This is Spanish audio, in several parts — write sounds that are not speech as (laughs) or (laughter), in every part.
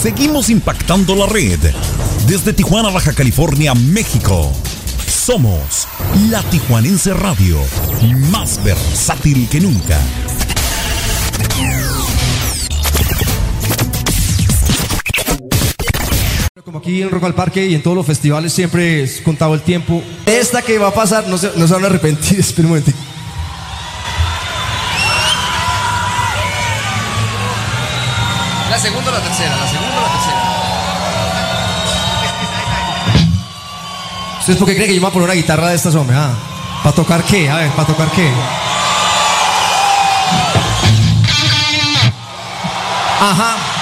Seguimos impactando la red. Desde Tijuana, Baja California, México. Somos la Tijuanense Radio, más versátil que nunca. Como aquí en Rock al Parque y en todos los festivales siempre es contado el tiempo. Esta que va a pasar, no se, no se van a arrepentir, (laughs) espera un momentico. Segunda o la tercera, la segunda o la tercera. ¿Ustedes por qué creen que yo me voy a poner una guitarra de estas, hombre? Ah, ¿Para tocar qué? A ver, ¿para tocar qué? Ajá.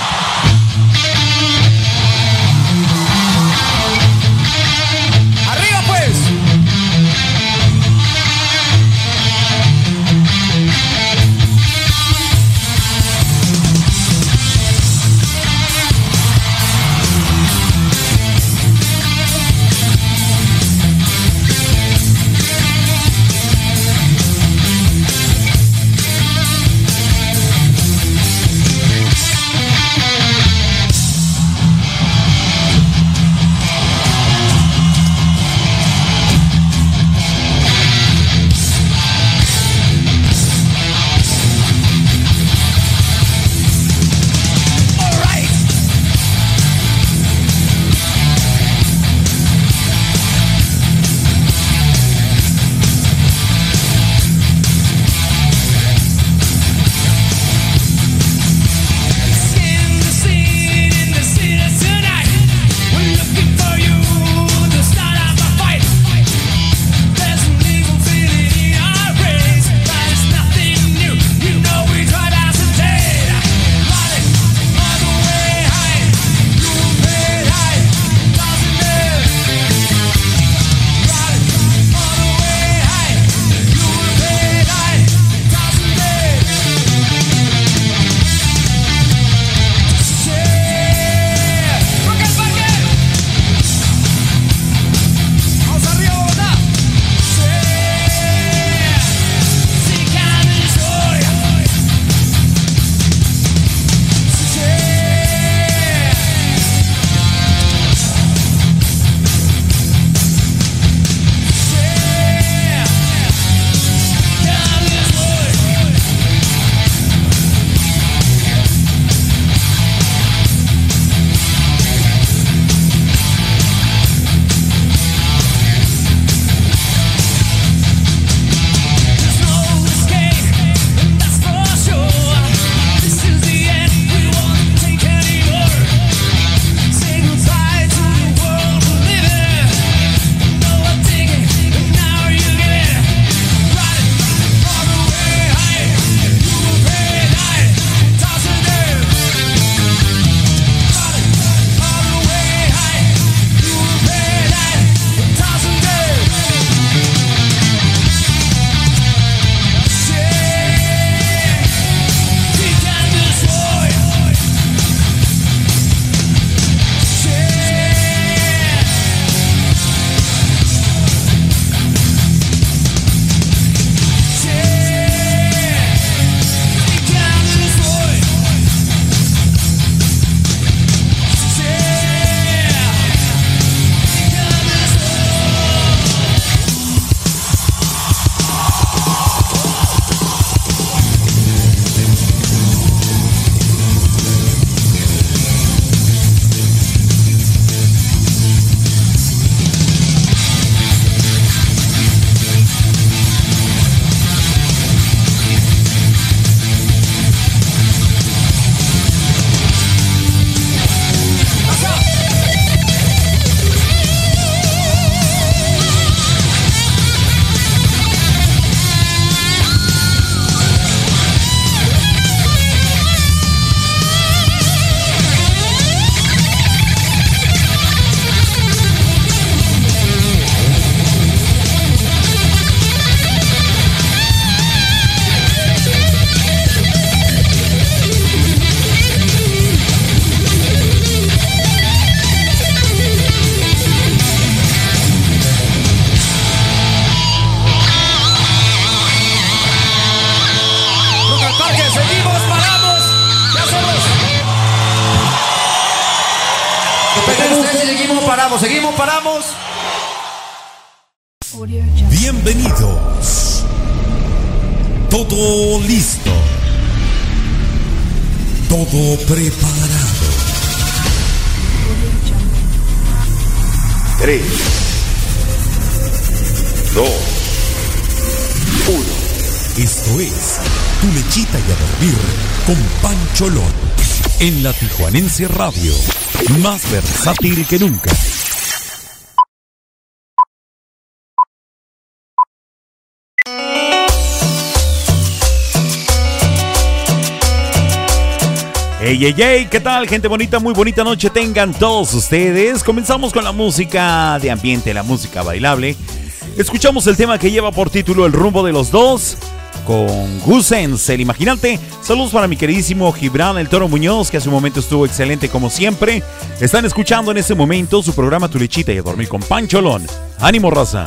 En la Tijuanense Radio. Más versátil que nunca. Hey, hey, hey, ¿qué tal, gente bonita? Muy bonita noche tengan todos ustedes. Comenzamos con la música de ambiente, la música bailable. Escuchamos el tema que lleva por título El rumbo de los dos con Gusens, el imaginante. Saludos para mi queridísimo Gibran El Toro Muñoz, que hace un momento estuvo excelente como siempre. Están escuchando en este momento su programa Tu Lechita y a dormir con Pancholón. Ánimo, raza.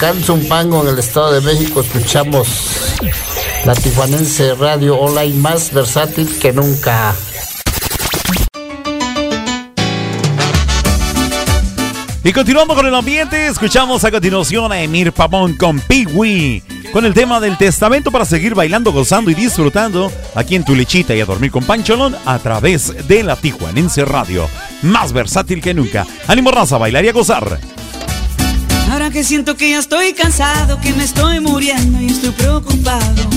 Acá en Zumpango, en el Estado de México, escuchamos La Tijuanense Radio Online más versátil que nunca. Y continuando con el ambiente, escuchamos a continuación a Emir Pavón con Piwi, con el tema del testamento para seguir bailando, gozando y disfrutando aquí en tu lechita y a dormir con Pancholón a través de la Tijuanense Radio, más versátil que nunca. Ánimo raza, bailar y a gozar. Ahora que siento que ya estoy cansado, que me estoy muriendo y estoy preocupado.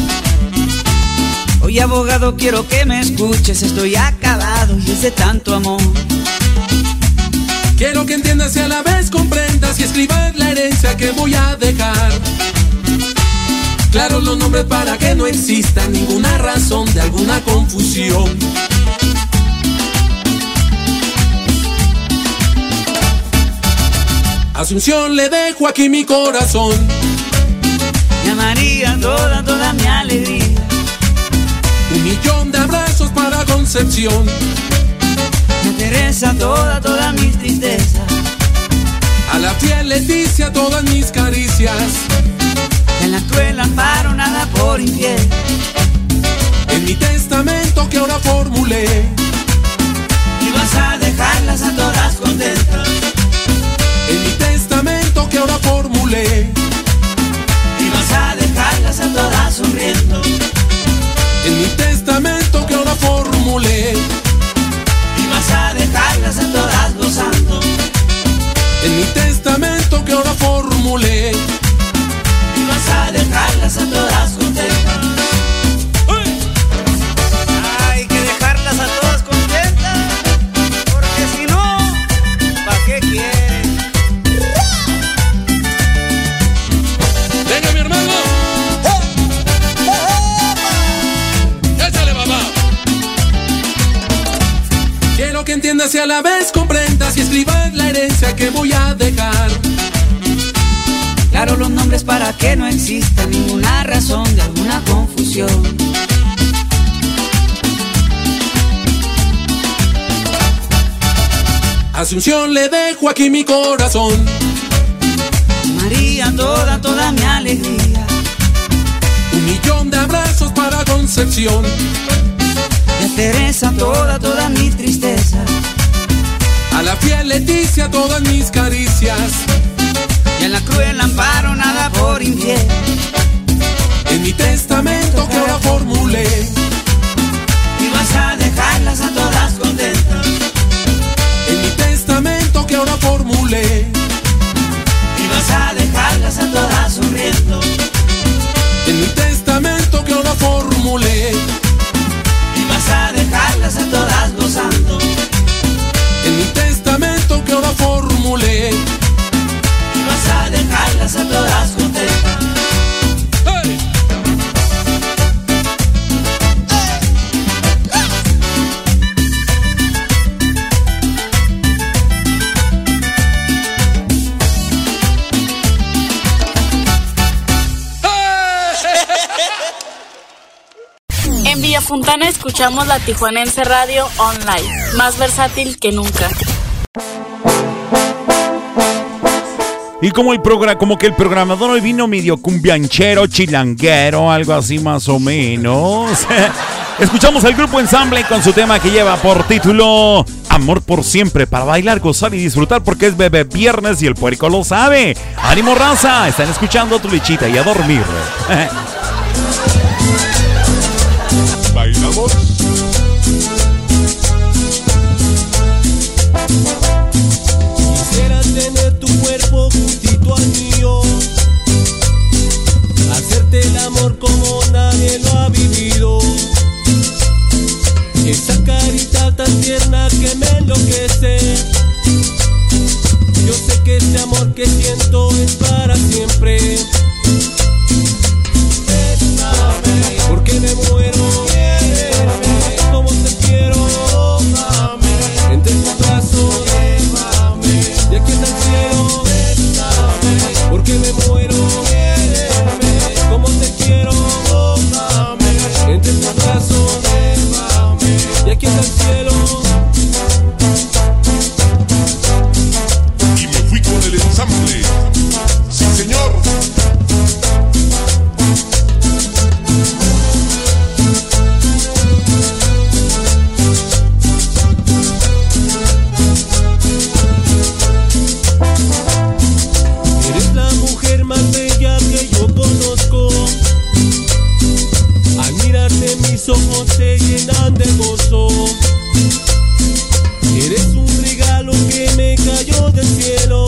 Hoy abogado quiero que me escuches, estoy acabado y es de tanto amor. Quiero que entiendas y a la vez comprendas y escribas la herencia que voy a dejar. Claro los nombres para que no exista ninguna razón de alguna confusión. Asunción le dejo aquí mi corazón. Y María toda, toda mi alegría. Un millón de abrazos para Concepción Teresa toda, todas mis tristezas. A la fiel Leticia todas mis caricias. En la cruel amparo nada por infiel. En mi testamento que ahora formulé. Y vas a dejarlas a todas contentas. En mi testamento que ahora formulé. Y vas a dejarlas a todas sonriendo. En mi testamento que ahora formulé a dejarlas a todas gozando. En mi testamento que ahora formulé. Y vas a dejarlas a todas contentas. Escribas la herencia que voy a dejar. Claro los nombres para que no exista ninguna razón de alguna confusión. Asunción le dejo aquí mi corazón. María toda, toda mi alegría. Un millón de abrazos para Concepción. Y a Teresa toda, toda mi tristeza. La fiel Leticia todas mis caricias. Y en la cruel amparo nada por escuchamos la Tijuanense Radio Online, más versátil que nunca. Y como el programa, como que el programador hoy vino medio cumbianchero, chilanguero, algo así más o menos. (laughs) Escuchamos al grupo ensamble con su tema que lleva por título Amor por siempre, para bailar, gozar y disfrutar porque es bebé viernes y el puerco lo sabe. ¡Ánimo raza! Están escuchando tu lechita y a dormir. (laughs) Bailamos. Quisiera tener tu cuerpo juntito al mío, hacerte el amor como nadie lo ha vivido. Esa carita tan tierna que me enloquece. Yo sé que este amor que siento es para siempre. Porque me muero. Gozo. Eres un regalo que me cayó del cielo.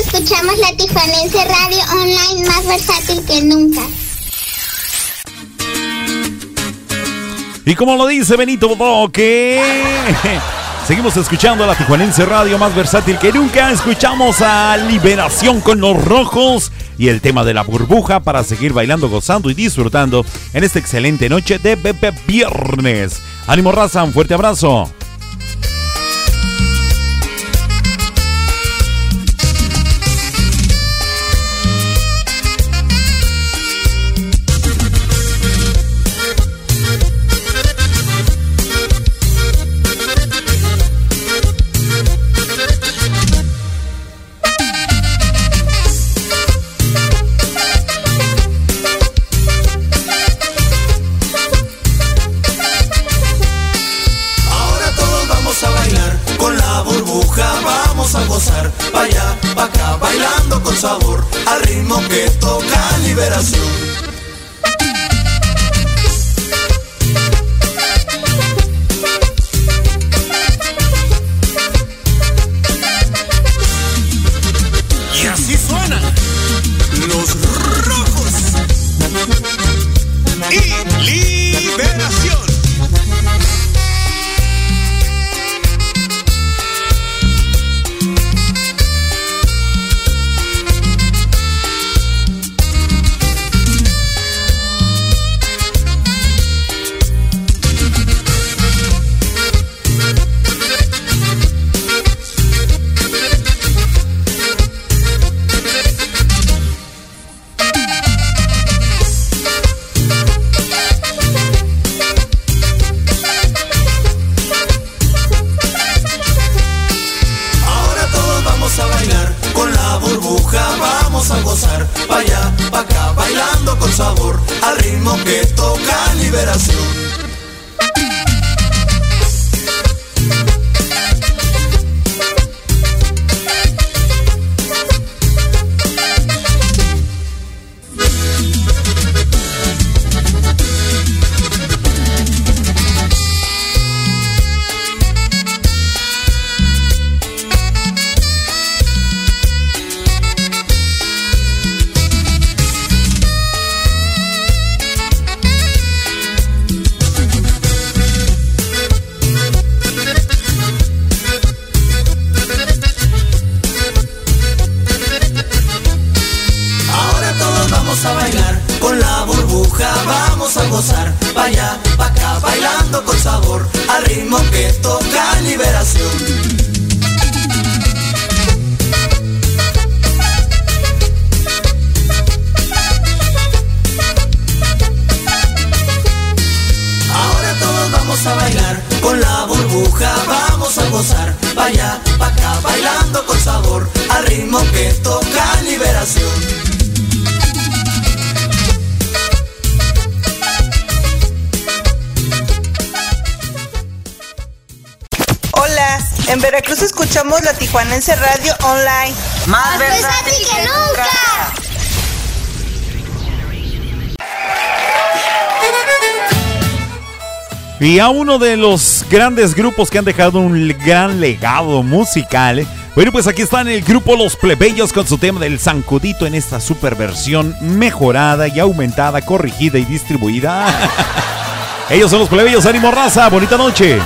Escuchamos la Tijuanense Radio Online más versátil que nunca. Y como lo dice Benito Bodoque, seguimos escuchando a la Tijuanense Radio más versátil que nunca. Escuchamos a Liberación con los Rojos y el tema de la burbuja para seguir bailando, gozando y disfrutando en esta excelente noche de Bebé Viernes. Ánimo raza, un fuerte abrazo. Y a uno de los grandes grupos que han dejado un gran legado musical. ¿eh? Bueno, pues aquí están el grupo Los Plebeyos con su tema del zancudito en esta superversión mejorada y aumentada, corrigida y distribuida. (laughs) Ellos son los plebeyos, ánimo raza, bonita noche.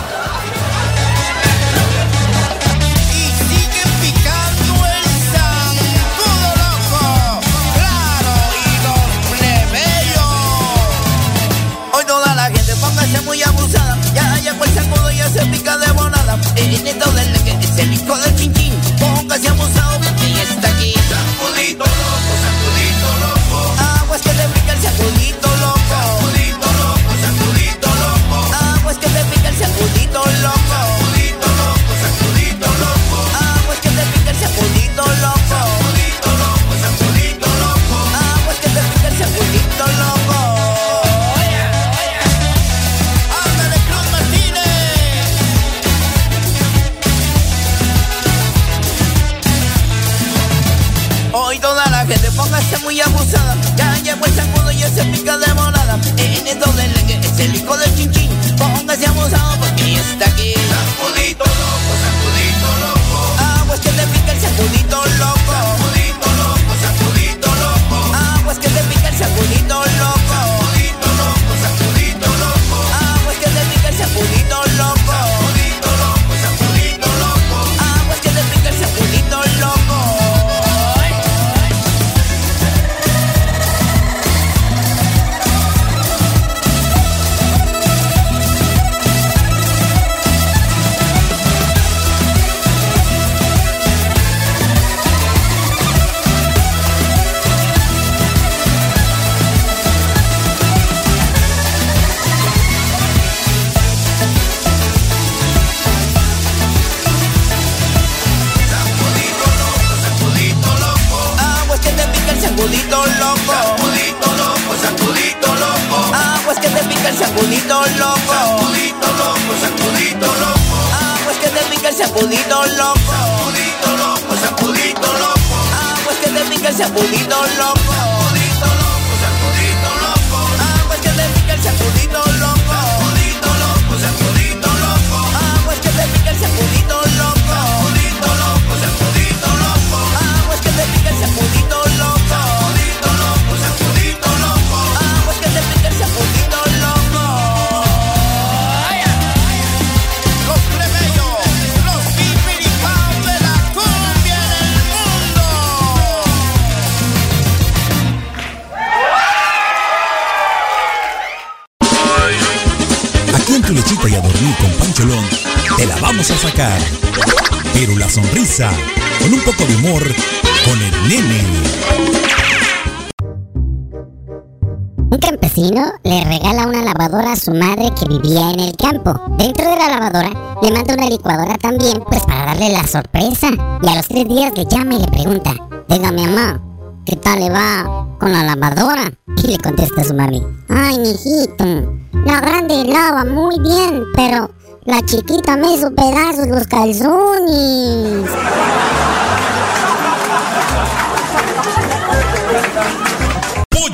su madre que vivía en el campo. Dentro de la lavadora le manda una licuadora también, pues para darle la sorpresa. Y a los tres días le llama y le pregunta, dígame mamá, ¿qué tal le va con la lavadora? Y le contesta a su mami, ay mijito, la grande lava muy bien, pero la chiquita me hizo pedazos los calzones.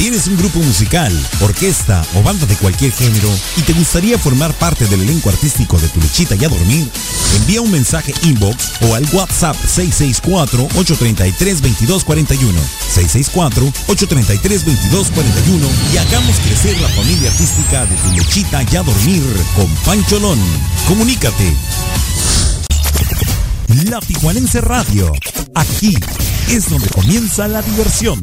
¿Tienes un grupo musical, orquesta o banda de cualquier género y te gustaría formar parte del elenco artístico de Tu Lechita y a Dormir? Envía un mensaje inbox o al WhatsApp 664-833-2241. 664-833-2241 y hagamos crecer la familia artística de Tu Lechita y a Dormir con Pancholón. Comunícate. La Tijuanense Radio. Aquí es donde comienza la diversión.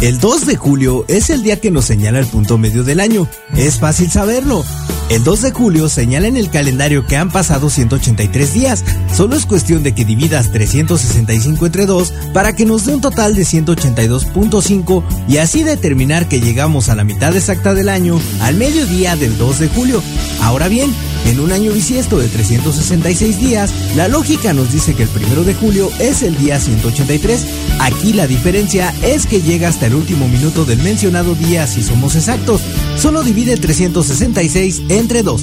El 2 de julio es el día que nos señala el punto medio del año. Es fácil saberlo. El 2 de julio señala en el calendario que han pasado 183 días. Solo es cuestión de que dividas 365 entre 2 para que nos dé un total de 182.5 y así determinar que llegamos a la mitad exacta del año al mediodía del 2 de julio. Ahora bien, en un año bisiesto de 366 días, la lógica nos dice que el 1 de julio es el día 183. Aquí la diferencia es que llega hasta el último minuto del mencionado día si somos exactos. Solo divide 366 entre 2.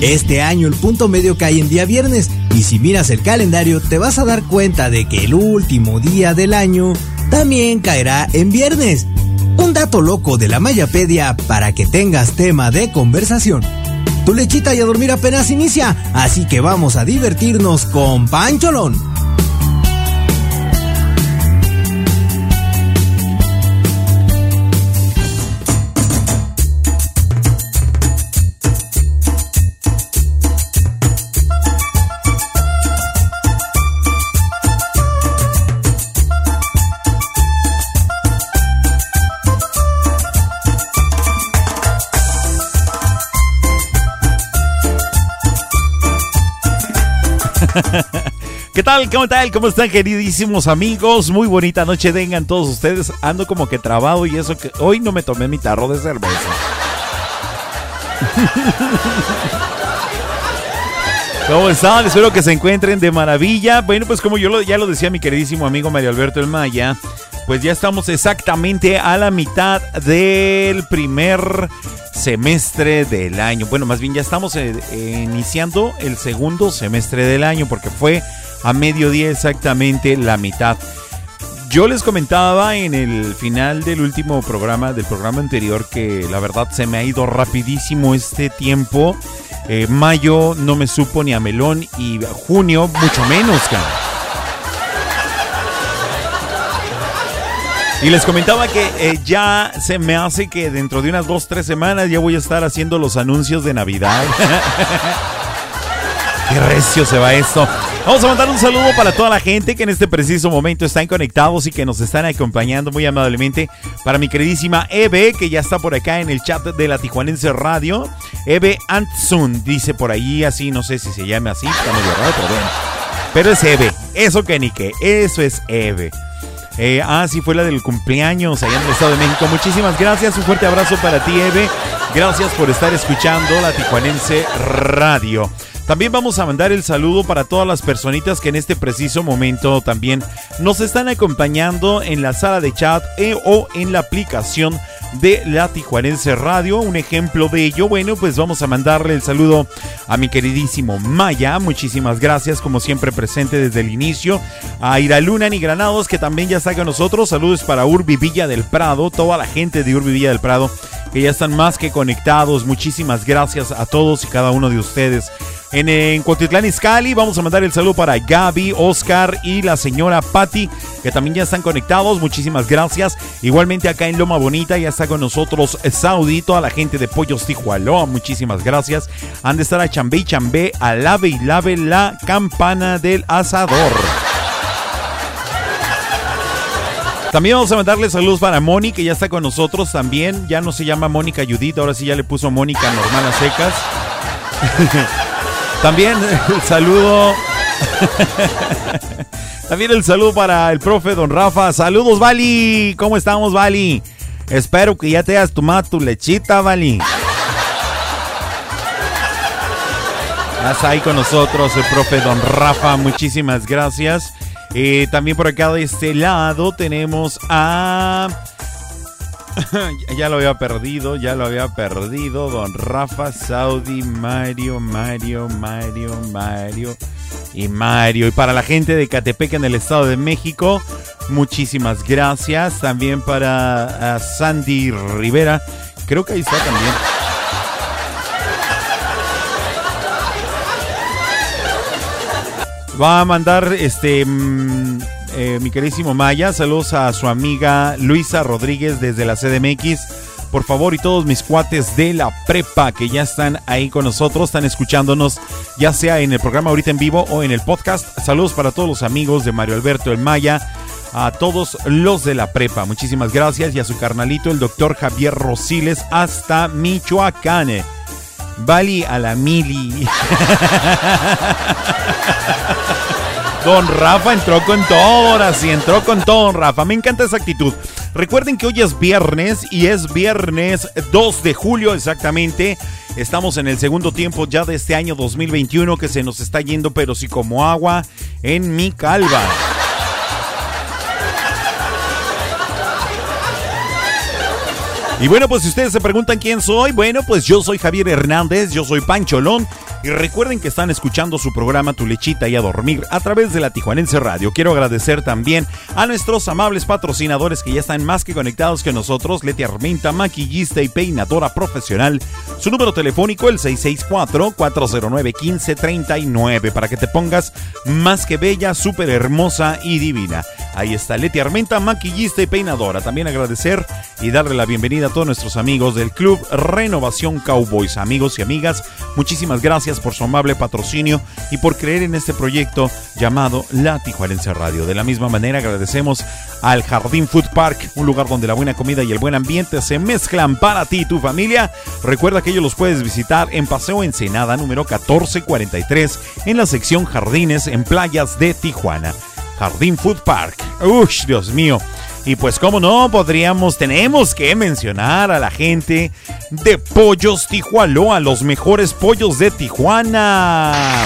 Este año el punto medio cae en día viernes y si miras el calendario te vas a dar cuenta de que el último día del año también caerá en viernes. Un dato loco de la Mayapedia para que tengas tema de conversación. Tu lechita y a dormir apenas inicia, así que vamos a divertirnos con Pancholón. ¿Qué tal? ¿Cómo tal? ¿Cómo están queridísimos amigos? Muy bonita noche tengan todos ustedes. Ando como que trabado y eso que hoy no me tomé mi tarro de cerveza. (laughs) ¿Cómo están? Espero que se encuentren de maravilla. Bueno, pues como yo ya lo decía mi queridísimo amigo Mario Alberto El Maya, pues ya estamos exactamente a la mitad del primer semestre del año. Bueno, más bien ya estamos eh, iniciando el segundo semestre del año porque fue a mediodía exactamente la mitad. Yo les comentaba en el final del último programa, del programa anterior, que la verdad se me ha ido rapidísimo este tiempo. Eh, mayo no me supo ni a melón y junio mucho menos, cara. Y les comentaba que eh, ya se me hace que dentro de unas dos, tres semanas ya voy a estar haciendo los anuncios de Navidad. (laughs) Qué recio se va esto. Vamos a mandar un saludo para toda la gente que en este preciso momento están conectados y que nos están acompañando muy amablemente. Para mi queridísima Eve, que ya está por acá en el chat de la Tijuanense Radio. Eve Antsun, dice por ahí así, no sé si se llame así, está medio raro, pero bueno. Pero es Eve, eso que ni que, eso es Eve. Eh, ah, sí, fue la del cumpleaños allá en el Estado de México. Muchísimas gracias, un fuerte abrazo para ti, Eve. Gracias por estar escuchando la Tijuanense Radio. También vamos a mandar el saludo para todas las personitas que en este preciso momento también nos están acompañando en la sala de chat o en la aplicación de la Tijuanense Radio. Un ejemplo de ello, bueno, pues vamos a mandarle el saludo a mi queridísimo Maya. Muchísimas gracias, como siempre presente desde el inicio. A Iraluna y Granados, que también ya está con nosotros. Saludos para Urbi Villa del Prado, toda la gente de Urbi Villa del Prado, que ya están más que conectados. Muchísimas gracias a todos y cada uno de ustedes. En, en Cuautitlán Izcalli vamos a mandar el saludo para Gaby, Oscar y la señora Patti, que también ya están conectados. Muchísimas gracias. Igualmente acá en Loma Bonita ya está con nosotros Saudi, toda la gente de Pollos Tijualoa. Muchísimas gracias. Han de estar a Chambé y Chambé, a lave y lave la campana del asador. También vamos a mandarle saludos para Moni, que ya está con nosotros también. Ya no se llama Mónica Judith, ahora sí ya le puso Mónica normal a secas. (laughs) También el saludo. (laughs) También el saludo para el profe Don Rafa. Saludos, Vali. ¿Cómo estamos, Vali? Espero que ya te hayas tomado tu lechita, Vali. Estás ahí con nosotros el profe Don Rafa. Muchísimas gracias. Eh, también por acá de este lado tenemos a... (laughs) ya lo había perdido, ya lo había perdido. Don Rafa, Saudi, Mario, Mario, Mario, Mario y Mario. Y para la gente de Catepec en el Estado de México, muchísimas gracias. También para Sandy Rivera, creo que ahí está también. Va a mandar este mm, eh, mi queridísimo Maya, saludos a su amiga Luisa Rodríguez desde la CDMX. Por favor, y todos mis cuates de la prepa que ya están ahí con nosotros, están escuchándonos, ya sea en el programa ahorita en vivo o en el podcast. Saludos para todos los amigos de Mario Alberto el Maya, a todos los de la prepa. Muchísimas gracias y a su carnalito, el doctor Javier Rosiles, hasta Michoacán. Bali a la mili. (laughs) Don Rafa entró con todo, ahora sí, entró con todo, don Rafa. Me encanta esa actitud. Recuerden que hoy es viernes y es viernes 2 de julio exactamente. Estamos en el segundo tiempo ya de este año 2021 que se nos está yendo, pero sí como agua en mi calva. Y bueno, pues si ustedes se preguntan quién soy, bueno, pues yo soy Javier Hernández, yo soy Pancholón. Y recuerden que están escuchando su programa Tu Lechita y a Dormir a través de la Tijuanense Radio. Quiero agradecer también a nuestros amables patrocinadores que ya están más que conectados que nosotros. Leti Armenta, maquillista y peinadora profesional. Su número telefónico el 664-409-1539 para que te pongas más que bella, súper hermosa y divina. Ahí está Leti Armenta, maquillista y peinadora. También agradecer y darle la bienvenida a todos nuestros amigos del Club Renovación Cowboys. Amigos y amigas, muchísimas gracias por su amable patrocinio y por creer en este proyecto llamado La Tijuarense Radio. De la misma manera agradecemos al Jardín Food Park, un lugar donde la buena comida y el buen ambiente se mezclan para ti y tu familia. Recuerda que ellos los puedes visitar en Paseo Ensenada número 1443 en la sección Jardines en Playas de Tijuana. Jardín Food Park. Uy, Dios mío. Y pues como no, podríamos, tenemos que mencionar a la gente de Pollos Tijualoa, los mejores pollos de Tijuana.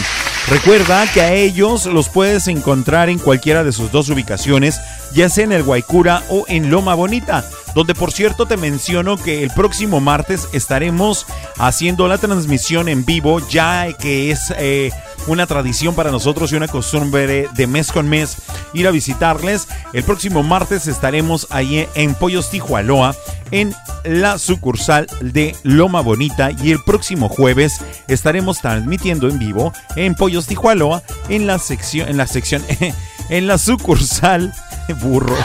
Recuerda que a ellos los puedes encontrar en cualquiera de sus dos ubicaciones, ya sea en el Guaycura o en Loma Bonita, donde por cierto te menciono que el próximo martes estaremos haciendo la transmisión en vivo, ya que es... Eh, una tradición para nosotros y una costumbre de mes con mes ir a visitarles. El próximo martes estaremos ahí en Pollos Tijualoa en la sucursal de Loma Bonita y el próximo jueves estaremos transmitiendo en vivo en Pollos Tijualoa en la sección en la sección (laughs) en la sucursal (laughs) burro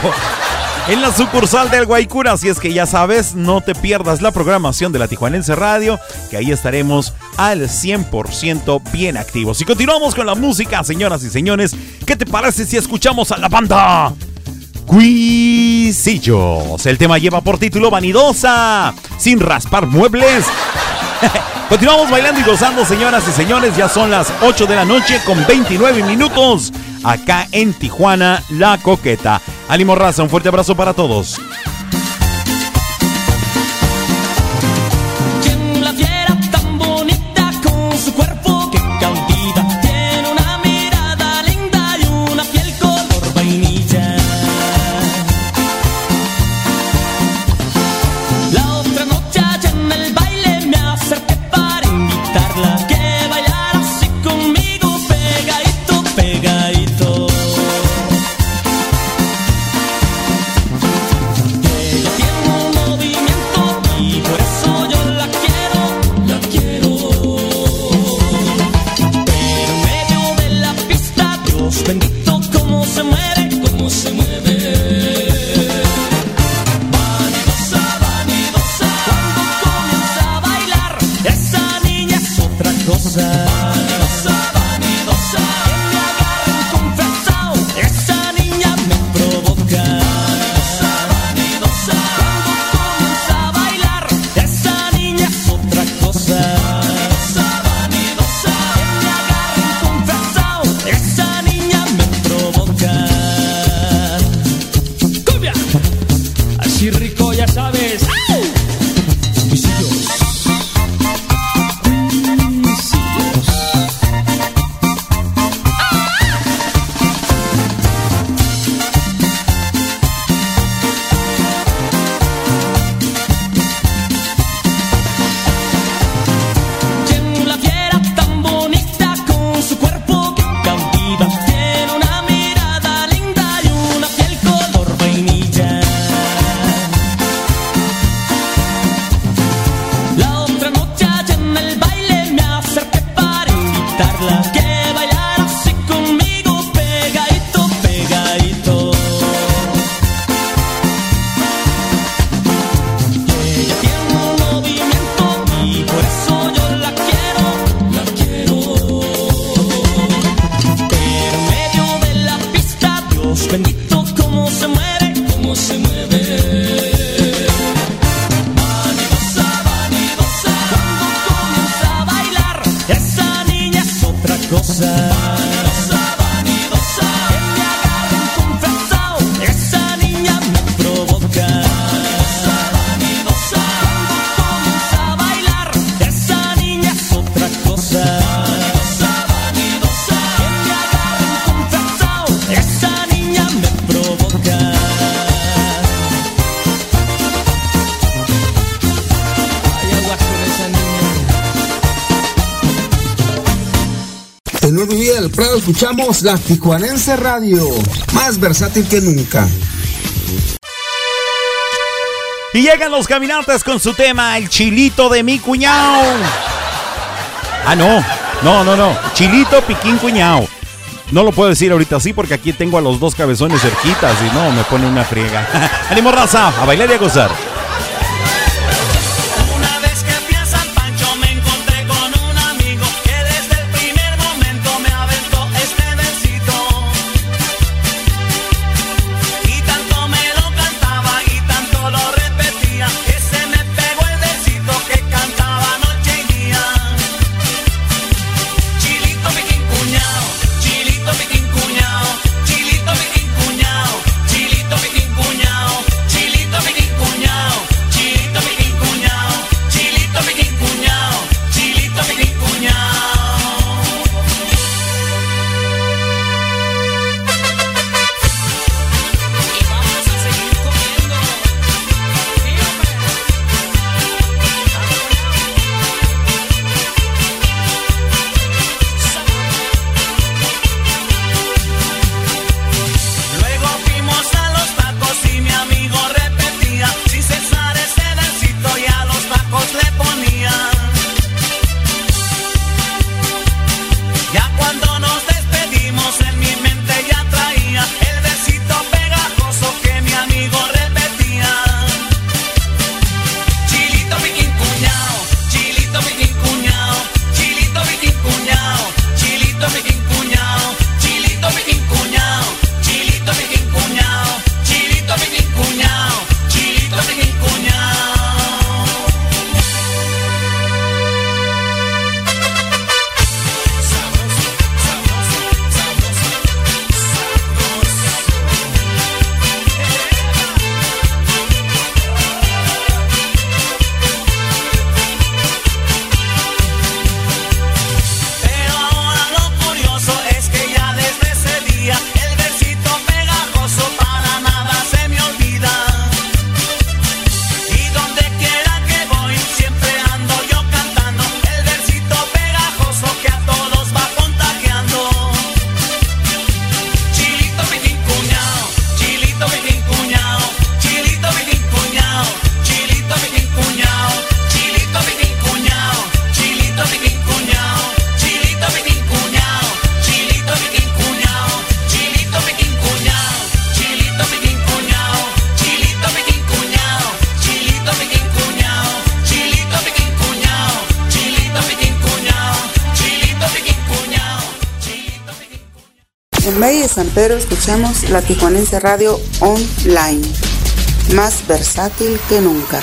en la sucursal del Guaycura. Así es que ya sabes, no te pierdas la programación de la Tijuanense Radio, que ahí estaremos al 100% bien activos. Y continuamos con la música, señoras y señores. ¿Qué te parece si escuchamos a la banda? Cuisillos. El tema lleva por título Vanidosa, sin raspar muebles. (laughs) Continuamos bailando y gozando, señoras y señores. Ya son las 8 de la noche con 29 minutos acá en Tijuana, La Coqueta. Ánimo Raza, un fuerte abrazo para todos. escuchamos la Tijuanense Radio, más versátil que nunca. Y llegan los caminantes con su tema, el chilito de mi cuñado. Ah, no, no, no, no, chilito piquín cuñado. No lo puedo decir ahorita así porque aquí tengo a los dos cabezones cerquitas y no, me pone una friega. (laughs) ¡Ánimo raza! A bailar y a gozar. pero escuchemos la Tijuanense Radio Online, más versátil que nunca.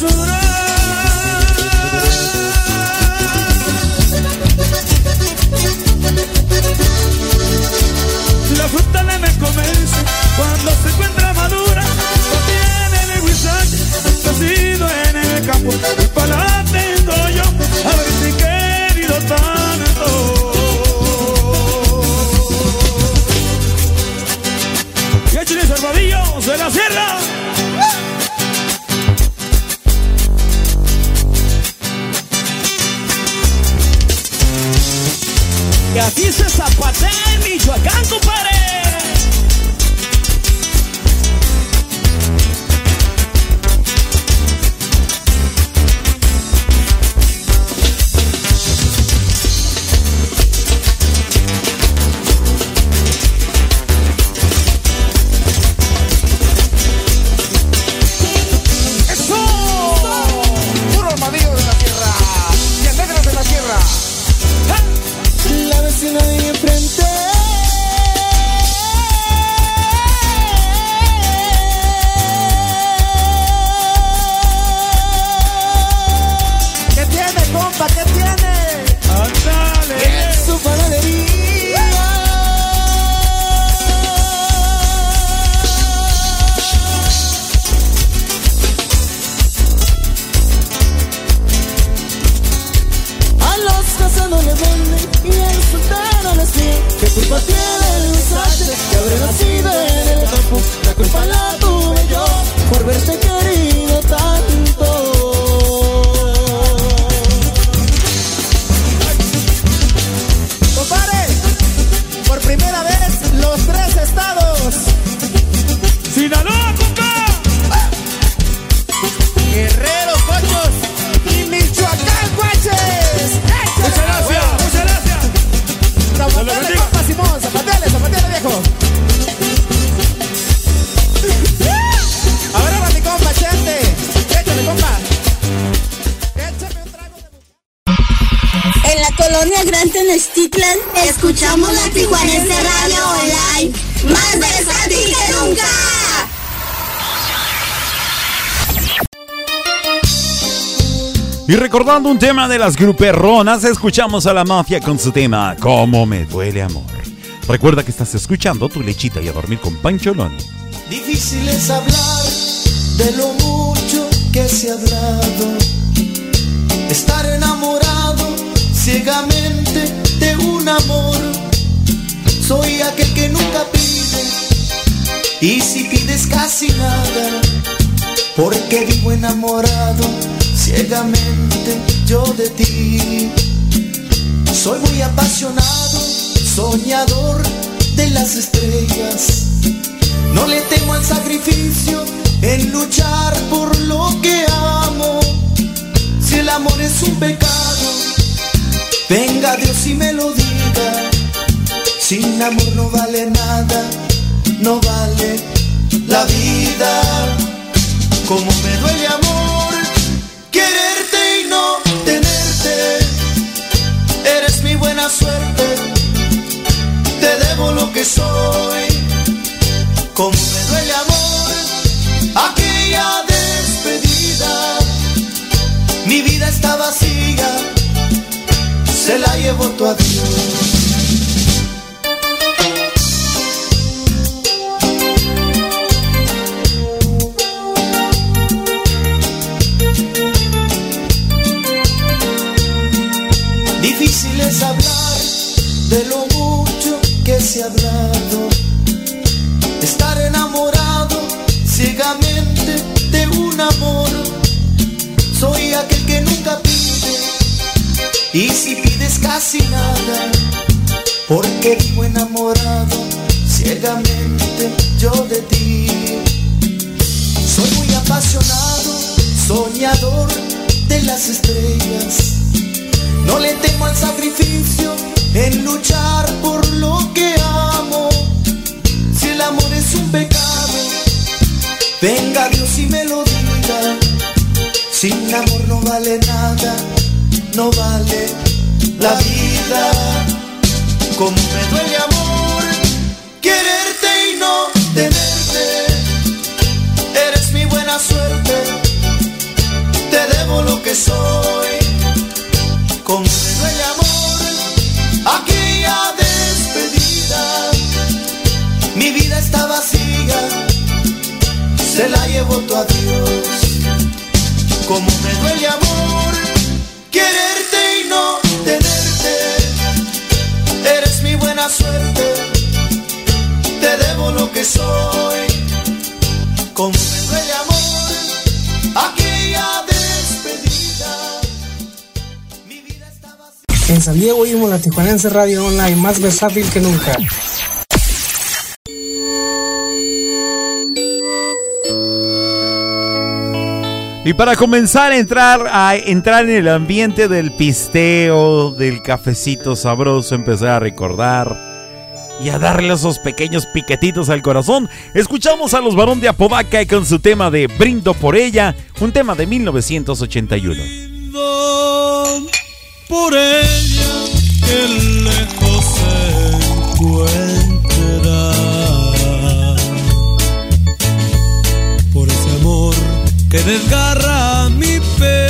Hermosura. La recordando un tema de las gruperronas, escuchamos a la mafia con su tema Cómo me duele amor. Recuerda que estás escuchando tu lechita y a dormir con Pancholón. Difícil es hablar de lo mucho que se ha hablado. Estar enamorado ciegamente de un amor. Soy aquel que nunca pide. Y si pides casi nada, porque vivo enamorado ciegamente yo de ti. Soy muy apasionado, soñador de las estrellas. No le temo al sacrificio en luchar por lo que amo. Si el amor es un pecado, venga Dios y me lo diga. Sin amor no vale nada, no vale la vida. Como me duele amor, Difícil es hablar de lo mucho que se ha hablado. Estar enamorado ciegamente de un amor. Soy aquel que nunca pide. Y si casi nada, porque vivo enamorado ciegamente yo de ti. Soy muy apasionado, soñador de las estrellas. No le temo al sacrificio en luchar por lo que amo. Si el amor es un pecado, venga Dios y me lo diga. Sin amor no vale nada, no vale la vida. Como me duele amor, quererte y no tenerte. Eres mi buena suerte, te debo lo que soy. Como me duele amor, aquella despedida. Mi vida está vacía, se la llevo tu adiós. Como me duele amor. San Diego oímos la Tijuanense Radio Online más versátil que nunca. Y para comenzar a entrar, a entrar en el ambiente del pisteo, del cafecito sabroso, empezar a recordar y a darle esos pequeños piquetitos al corazón, escuchamos a los varón de Apodaca con su tema de Brindo por ella, un tema de 1981. Por ella que lejos se encuentra. Por ese amor que desgarra mi pecho.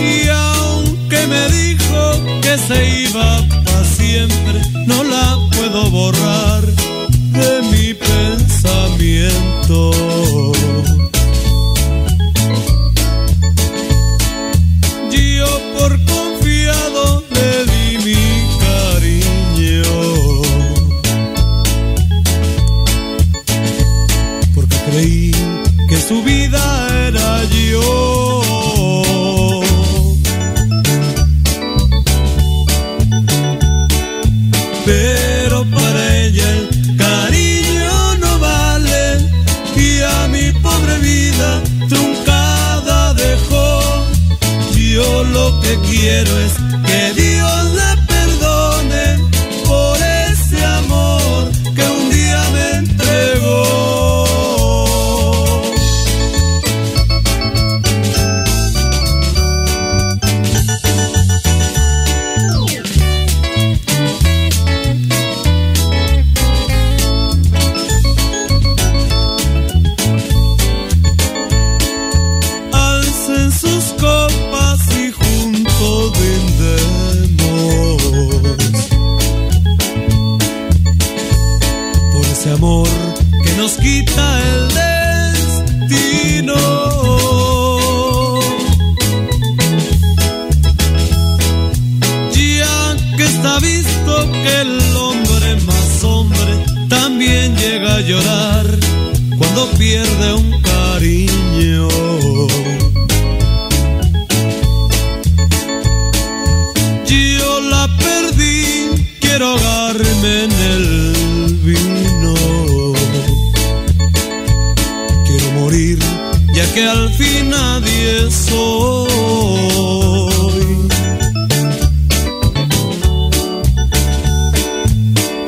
Y aunque me dijo que se iba para siempre, no la puedo borrar de mi pensamiento.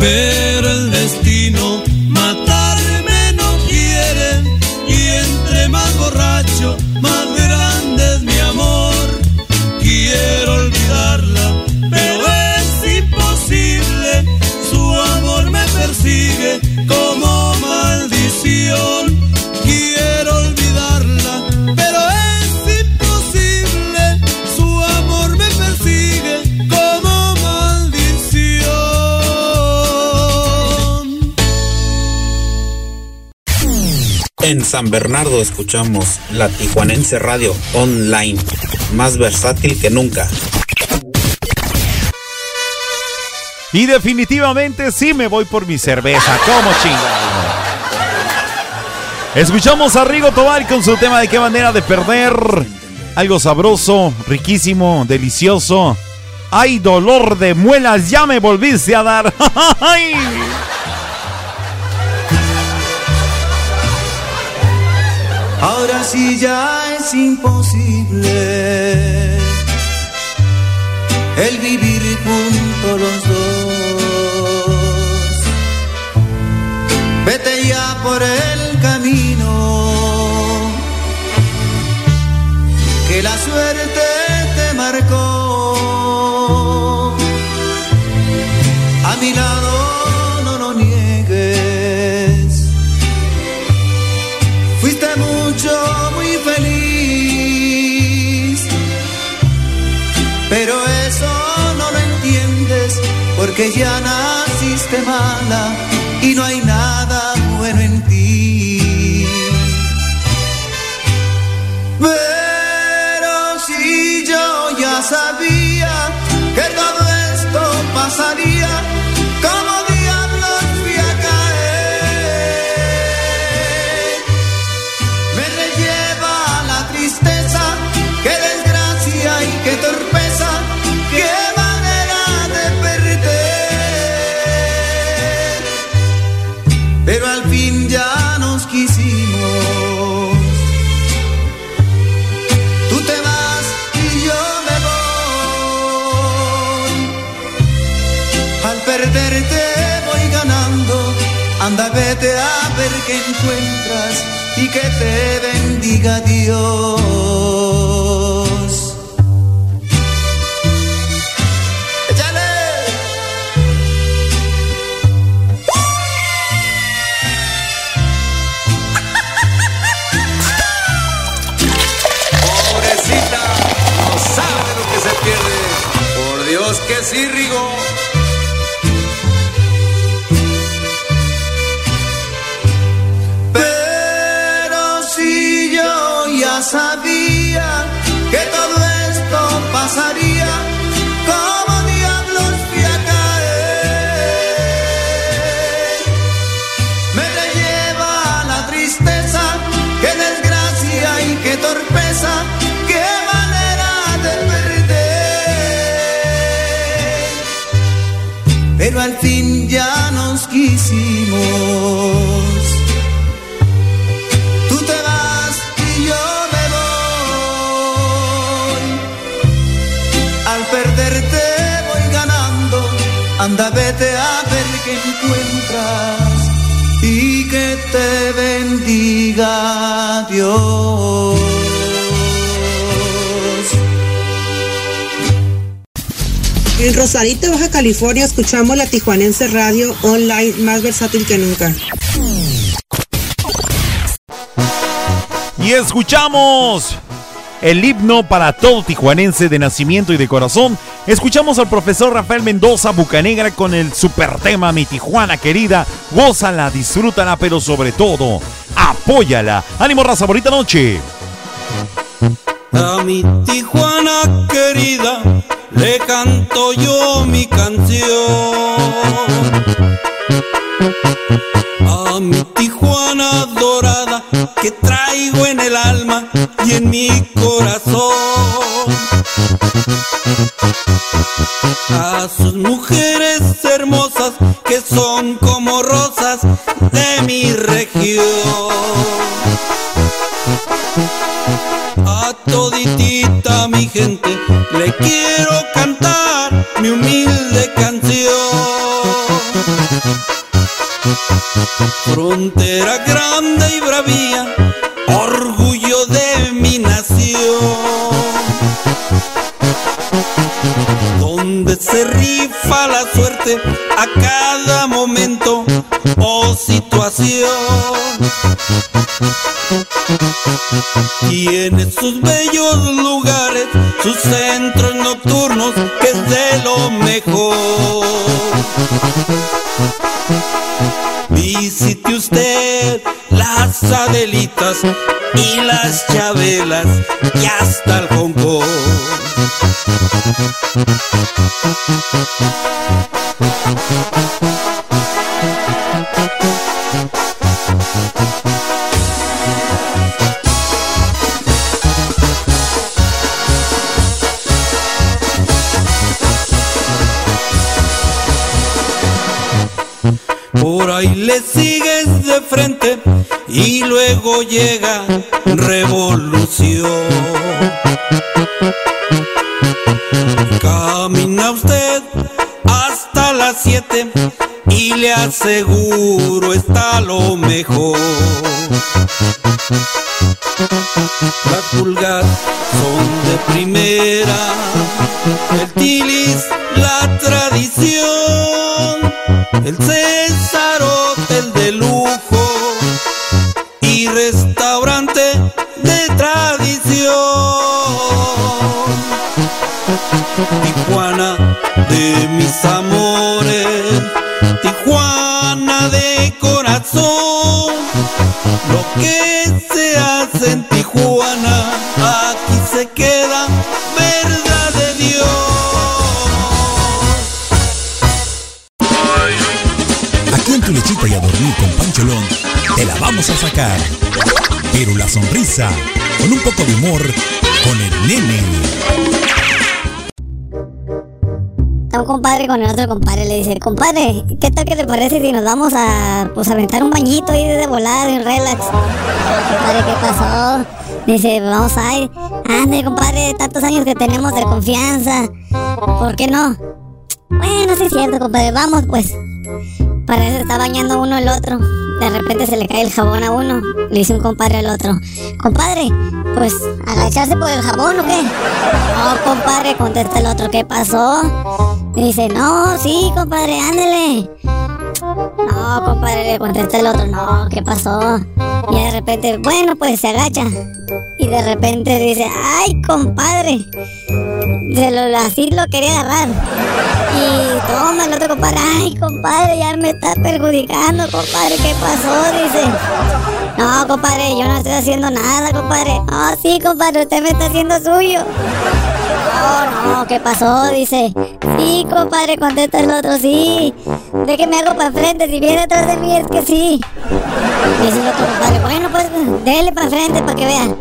Pero San Bernardo escuchamos la Tijuanense Radio Online, más versátil que nunca. Y definitivamente sí me voy por mi cerveza, como chingado. Escuchamos a Rigo Tobar con su tema de qué manera de perder. Algo sabroso, riquísimo, delicioso. ¡Ay, dolor de muelas! Ya me volviste a dar. (laughs) ¡Ay! Ahora sí ya es imposible el vivir juntos los dos. Vete ya por el camino que la suerte te marcó. A mi lado porque ya naciste mala y no hay nada bueno en ti. Pero si yo ya sabía que todo esto pasaría, Anda, vete a ver qué encuentras y que te bendiga Dios. Al fin ya nos quisimos. Tú te vas y yo me voy. Al perderte voy ganando. Anda, vete a ver qué encuentras y que te bendiga Dios. En Rosarito, Baja California, escuchamos la Tijuanense Radio online más versátil que nunca. Y escuchamos el himno para todo tijuanense de nacimiento y de corazón. Escuchamos al profesor Rafael Mendoza Bucanegra con el super tema Mi Tijuana querida. Gózala, disfrútala, pero sobre todo, apóyala. Ánimo, raza, bonita noche. A mi Tijuana querida le canto yo mi canción. A mi Tijuana dorada que traigo en el alma y en mi corazón. A sus mujeres hermosas que son como rosas de mi región. Toditita mi gente le quiero cantar mi humilde canción. Frontera grande y bravía, orgullo de mi nación. Donde se rifa la suerte a cada momento o situación. Tiene sus bellos lugares, sus centros nocturnos, que es de lo mejor. Visite usted las Adelitas y las Chabelas y hasta el Concord. Por ahí le sigues de frente y luego llega revolución. Camina usted hasta las siete y le aseguro está lo mejor. Las pulgas son de primera, el tilis la tradición, el César hotel de lujo y restaurante de tradición. Tijuana de mis amores Tijuana de corazón. Lo que se hace en Tijuana, te la vamos a sacar. Pero la sonrisa, con un poco de humor, con el nene. Un compadre con el otro compadre, le dice, compadre, ¿qué tal que te parece si nos vamos a pues aventar un bañito ahí de volada, en relax? Compadre, ¿qué pasó? Dice, vamos a ir. Ande, compadre, tantos años que tenemos de confianza. ¿Por qué no? Bueno, sí es cierto, compadre, vamos pues. Para eso está bañando uno el otro. De repente se le cae el jabón a uno. Le dice un compadre al otro. Compadre, pues agacharse por el jabón o qué? No, compadre, contesta el otro. ¿Qué pasó? Dice, no, sí, compadre, ándele. No, compadre, le contesta el otro. No, ¿qué pasó? Y de repente, bueno, pues se agacha. Y de repente dice, ay, compadre. Se lo, así lo quería agarrar. Y toma el otro compadre, ay compadre, ya me está perjudicando, compadre, ¿qué pasó? Dice. No, compadre, yo no estoy haciendo nada, compadre. No, sí, compadre, usted me está haciendo suyo. No, no, ¿qué pasó? Dice. Sí, compadre, contesta el otro, sí. ¿De qué me hago para frente? Si viene detrás de mí es que sí. Dice el otro compadre, bueno, pues dele para frente para que vea.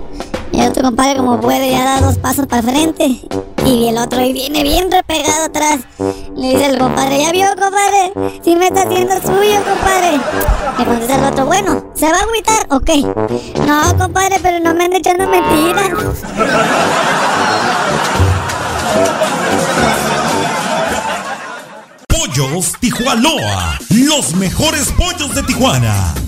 Y el otro compadre como puede ya da dos pasos para frente. Y el otro ahí viene bien repegado atrás. Le dice el compadre, ¿ya vio, compadre? Si me está haciendo suyo, compadre. Le contesta el otro, bueno, ¿se va a agüitar? Ok. No, compadre, pero no me ande echando mentiras. Pollos Tijuanoa, los mejores pollos de Tijuana.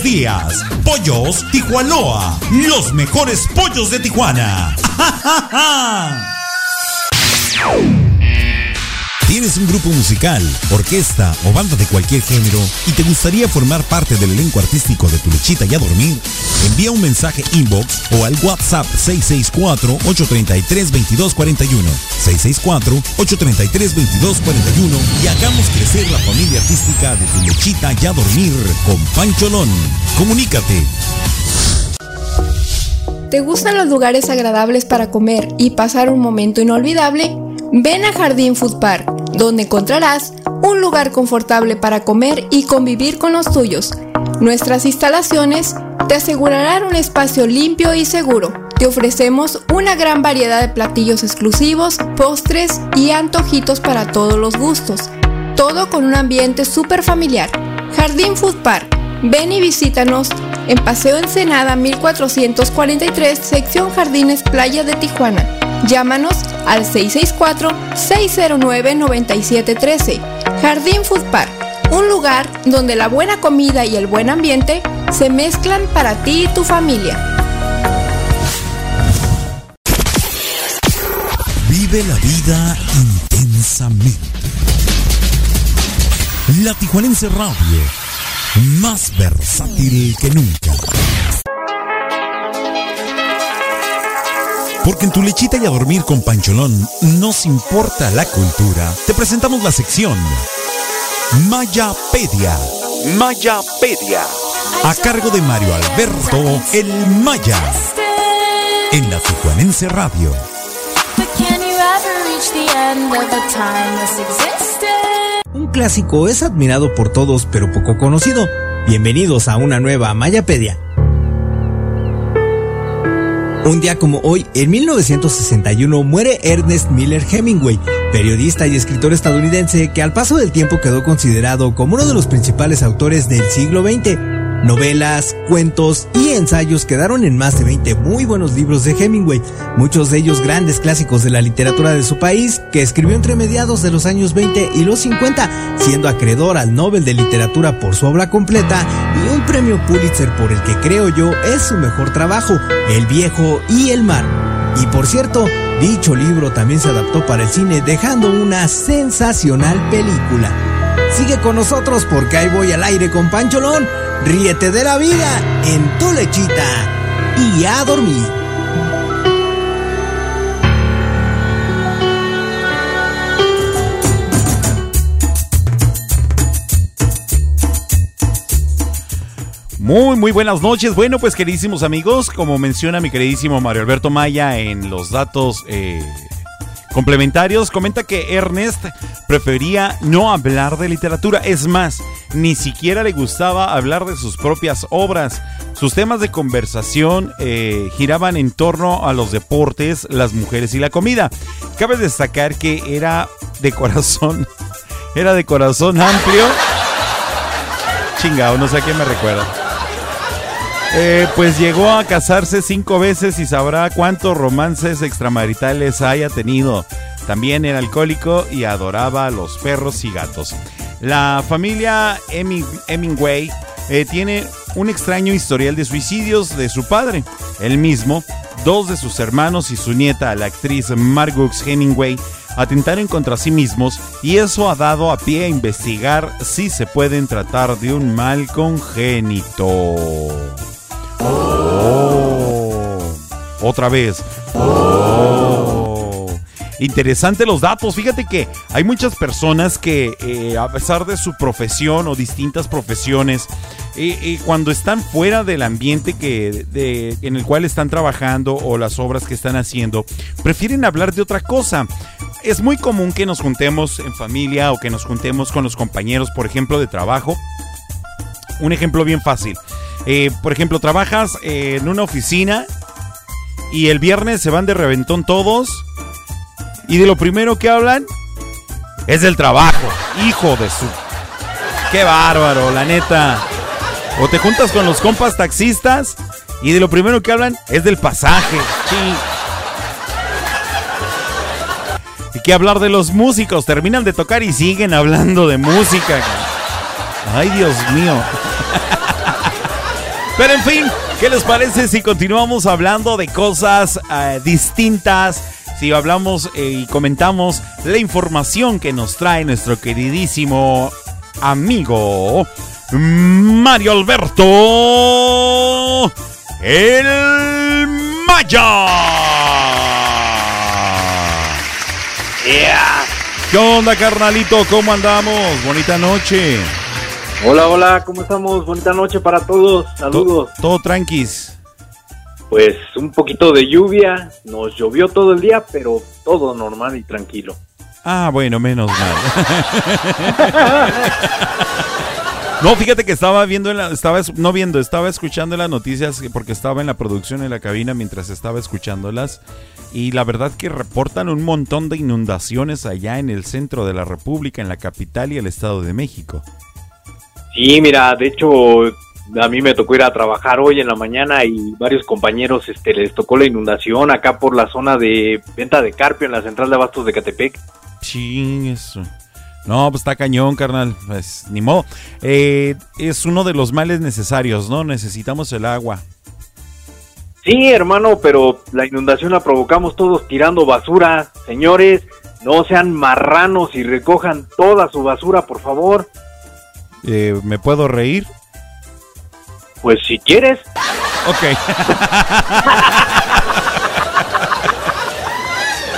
días. Pollos Tijuanoa. Los mejores pollos de Tijuana. (laughs) (laughs) ¿Tienes un grupo musical, orquesta o banda de cualquier género y te gustaría formar parte del elenco artístico de Tu Lechita y a Dormir? Envía un mensaje inbox o al WhatsApp 664-833-2241. 664-833-2241 y hagamos crecer la familia artística de Tu Lechita y a Dormir con Pancholón. Comunícate. ¿Te gustan los lugares agradables para comer y pasar un momento inolvidable? Ven a Jardín Food Park, donde encontrarás un lugar confortable para comer y convivir con los tuyos. Nuestras instalaciones te asegurarán un espacio limpio y seguro. Te ofrecemos una gran variedad de platillos exclusivos, postres y antojitos para todos los gustos. Todo con un ambiente súper familiar. Jardín Food Park. Ven y visítanos en Paseo Ensenada 1443, sección Jardines Playa de Tijuana. Llámanos al 664-609-9713. Jardín Food Park, un lugar donde la buena comida y el buen ambiente se mezclan para ti y tu familia. Vive la vida intensamente. La Tijuanense Radio, más versátil que nunca. Porque en tu lechita y a dormir con Pancholón nos importa la cultura. Te presentamos la sección Mayapedia. Mayapedia. A cargo de Mario Alberto El Maya. En la Tijuanense Radio. Un clásico es admirado por todos pero poco conocido. Bienvenidos a una nueva Mayapedia. Un día como hoy, en 1961, muere Ernest Miller Hemingway, periodista y escritor estadounidense que al paso del tiempo quedó considerado como uno de los principales autores del siglo XX. Novelas, cuentos y ensayos quedaron en más de 20 muy buenos libros de Hemingway, muchos de ellos grandes clásicos de la literatura de su país, que escribió entre mediados de los años 20 y los 50, siendo acreedor al Nobel de Literatura por su obra completa y un premio Pulitzer por el que creo yo es su mejor trabajo, El viejo y el mar. Y por cierto, dicho libro también se adaptó para el cine dejando una sensacional película. Sigue con nosotros porque ahí voy al aire con Pancholón. Ríete de la vida en tu lechita y a dormir. Muy, muy buenas noches. Bueno, pues queridísimos amigos, como menciona mi queridísimo Mario Alberto Maya en los datos eh, complementarios, comenta que Ernest prefería no hablar de literatura. Es más, ni siquiera le gustaba hablar de sus propias obras. Sus temas de conversación eh, giraban en torno a los deportes, las mujeres y la comida. Cabe destacar que era de corazón, (laughs) era de corazón amplio. Chingao, no sé a qué me recuerda. Eh, pues llegó a casarse cinco veces y sabrá cuántos romances extramaritales haya tenido. También era alcohólico y adoraba a los perros y gatos. La familia Hemingway eh, tiene un extraño historial de suicidios de su padre. Él mismo, dos de sus hermanos y su nieta, la actriz Margot Hemingway, atentaron contra sí mismos y eso ha dado a pie a investigar si se pueden tratar de un mal congénito. Oh. Otra vez. Oh. Interesante los datos. Fíjate que hay muchas personas que, eh, a pesar de su profesión o distintas profesiones, eh, eh, cuando están fuera del ambiente que, en el cual están trabajando o las obras que están haciendo, prefieren hablar de otra cosa. Es muy común que nos juntemos en familia o que nos juntemos con los compañeros, por ejemplo, de trabajo. Un ejemplo bien fácil. Eh, por ejemplo, trabajas eh, en una oficina y el viernes se van de reventón todos y de lo primero que hablan es del trabajo. Hijo de su... Qué bárbaro, la neta. O te juntas con los compas taxistas y de lo primero que hablan es del pasaje. Sí. Y que hablar de los músicos. Terminan de tocar y siguen hablando de música. Ay, Dios mío. Pero en fin, ¿qué les parece si continuamos hablando de cosas eh, distintas? Si hablamos eh, y comentamos la información que nos trae nuestro queridísimo amigo Mario Alberto El Maya. ¿Qué onda, carnalito? ¿Cómo andamos? Bonita noche. Hola, hola, ¿cómo estamos? Bonita noche para todos. Saludos. Todo tranquis. Pues un poquito de lluvia, nos llovió todo el día, pero todo normal y tranquilo. Ah, bueno, menos mal. (laughs) No, fíjate que estaba viendo, en la- estaba es- no viendo, estaba escuchando las noticias porque estaba en la producción en la cabina mientras estaba escuchándolas y la verdad que reportan un montón de inundaciones allá en el centro de la República, en la capital y el Estado de México. Sí, mira, de hecho, a mí me tocó ir a trabajar hoy en la mañana y varios compañeros este, les tocó la inundación acá por la zona de venta de carpio en la central de abastos de Catepec. Ching, eso. No, pues está cañón, carnal. Pues ni modo. Eh, es uno de los males necesarios, ¿no? Necesitamos el agua. Sí, hermano, pero la inundación la provocamos todos tirando basura. Señores, no sean marranos y recojan toda su basura, por favor. Eh, ¿Me puedo reír? Pues si quieres. Ok. (laughs)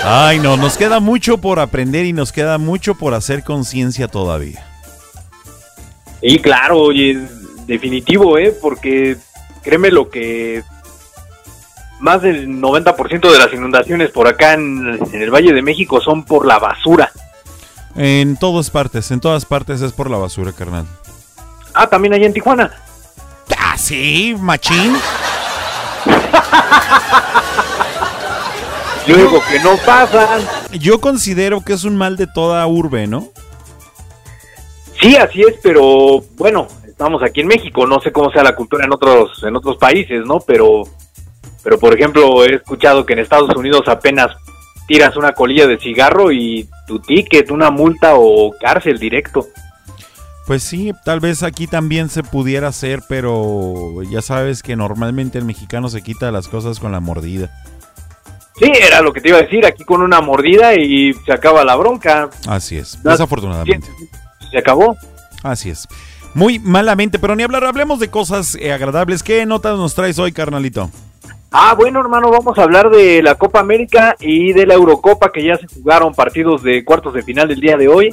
Ay, no, nos queda mucho por aprender y nos queda mucho por hacer conciencia todavía. Y claro, oye, definitivo, ¿eh? Porque créeme lo que más del 90% de las inundaciones por acá en, en el Valle de México son por la basura. En todas partes, en todas partes es por la basura, carnal. Ah, también allá en Tijuana. Ah, sí, machín. (laughs) Yo digo que no pasan. Yo considero que es un mal de toda urbe, ¿no? Sí, así es, pero bueno, estamos aquí en México, no sé cómo sea la cultura en otros en otros países, ¿no? Pero pero por ejemplo, he escuchado que en Estados Unidos apenas tiras una colilla de cigarro y tu ticket, una multa o cárcel directo. Pues sí, tal vez aquí también se pudiera hacer, pero ya sabes que normalmente el mexicano se quita las cosas con la mordida. Sí, era lo que te iba a decir, aquí con una mordida y se acaba la bronca. Así es, desafortunadamente. Se acabó. Así es. Muy malamente, pero ni hablar, hablemos de cosas eh, agradables. ¿Qué notas nos traes hoy, carnalito? Ah, bueno, hermano, vamos a hablar de la Copa América y de la Eurocopa que ya se jugaron partidos de cuartos de final el día de hoy.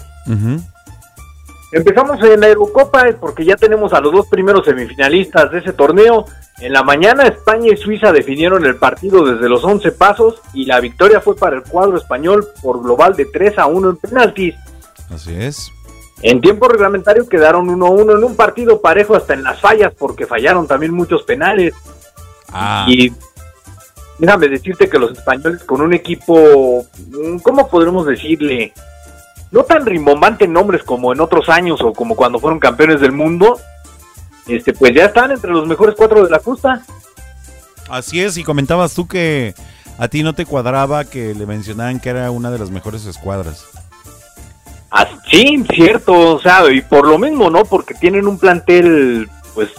Empezamos en la Eurocopa porque ya tenemos a los dos primeros semifinalistas de ese torneo. En la mañana España y Suiza definieron el partido desde los 11 pasos y la victoria fue para el cuadro español por global de 3 a 1 en penaltis. Así es. En tiempo reglamentario quedaron 1-1 en un partido parejo hasta en las fallas porque fallaron también muchos penales. Ah. Y déjame decirte que los españoles con un equipo, mm, ¿cómo podremos decirle? No tan rimbombante en nombres como en otros años o como cuando fueron campeones del mundo, este, pues ya están entre los mejores cuatro de la justa. Así es, y comentabas tú que a ti no te cuadraba que le mencionaran que era una de las mejores escuadras. Ah, sí, cierto, o sea, y por lo mismo, ¿no? Porque tienen un plantel, pues,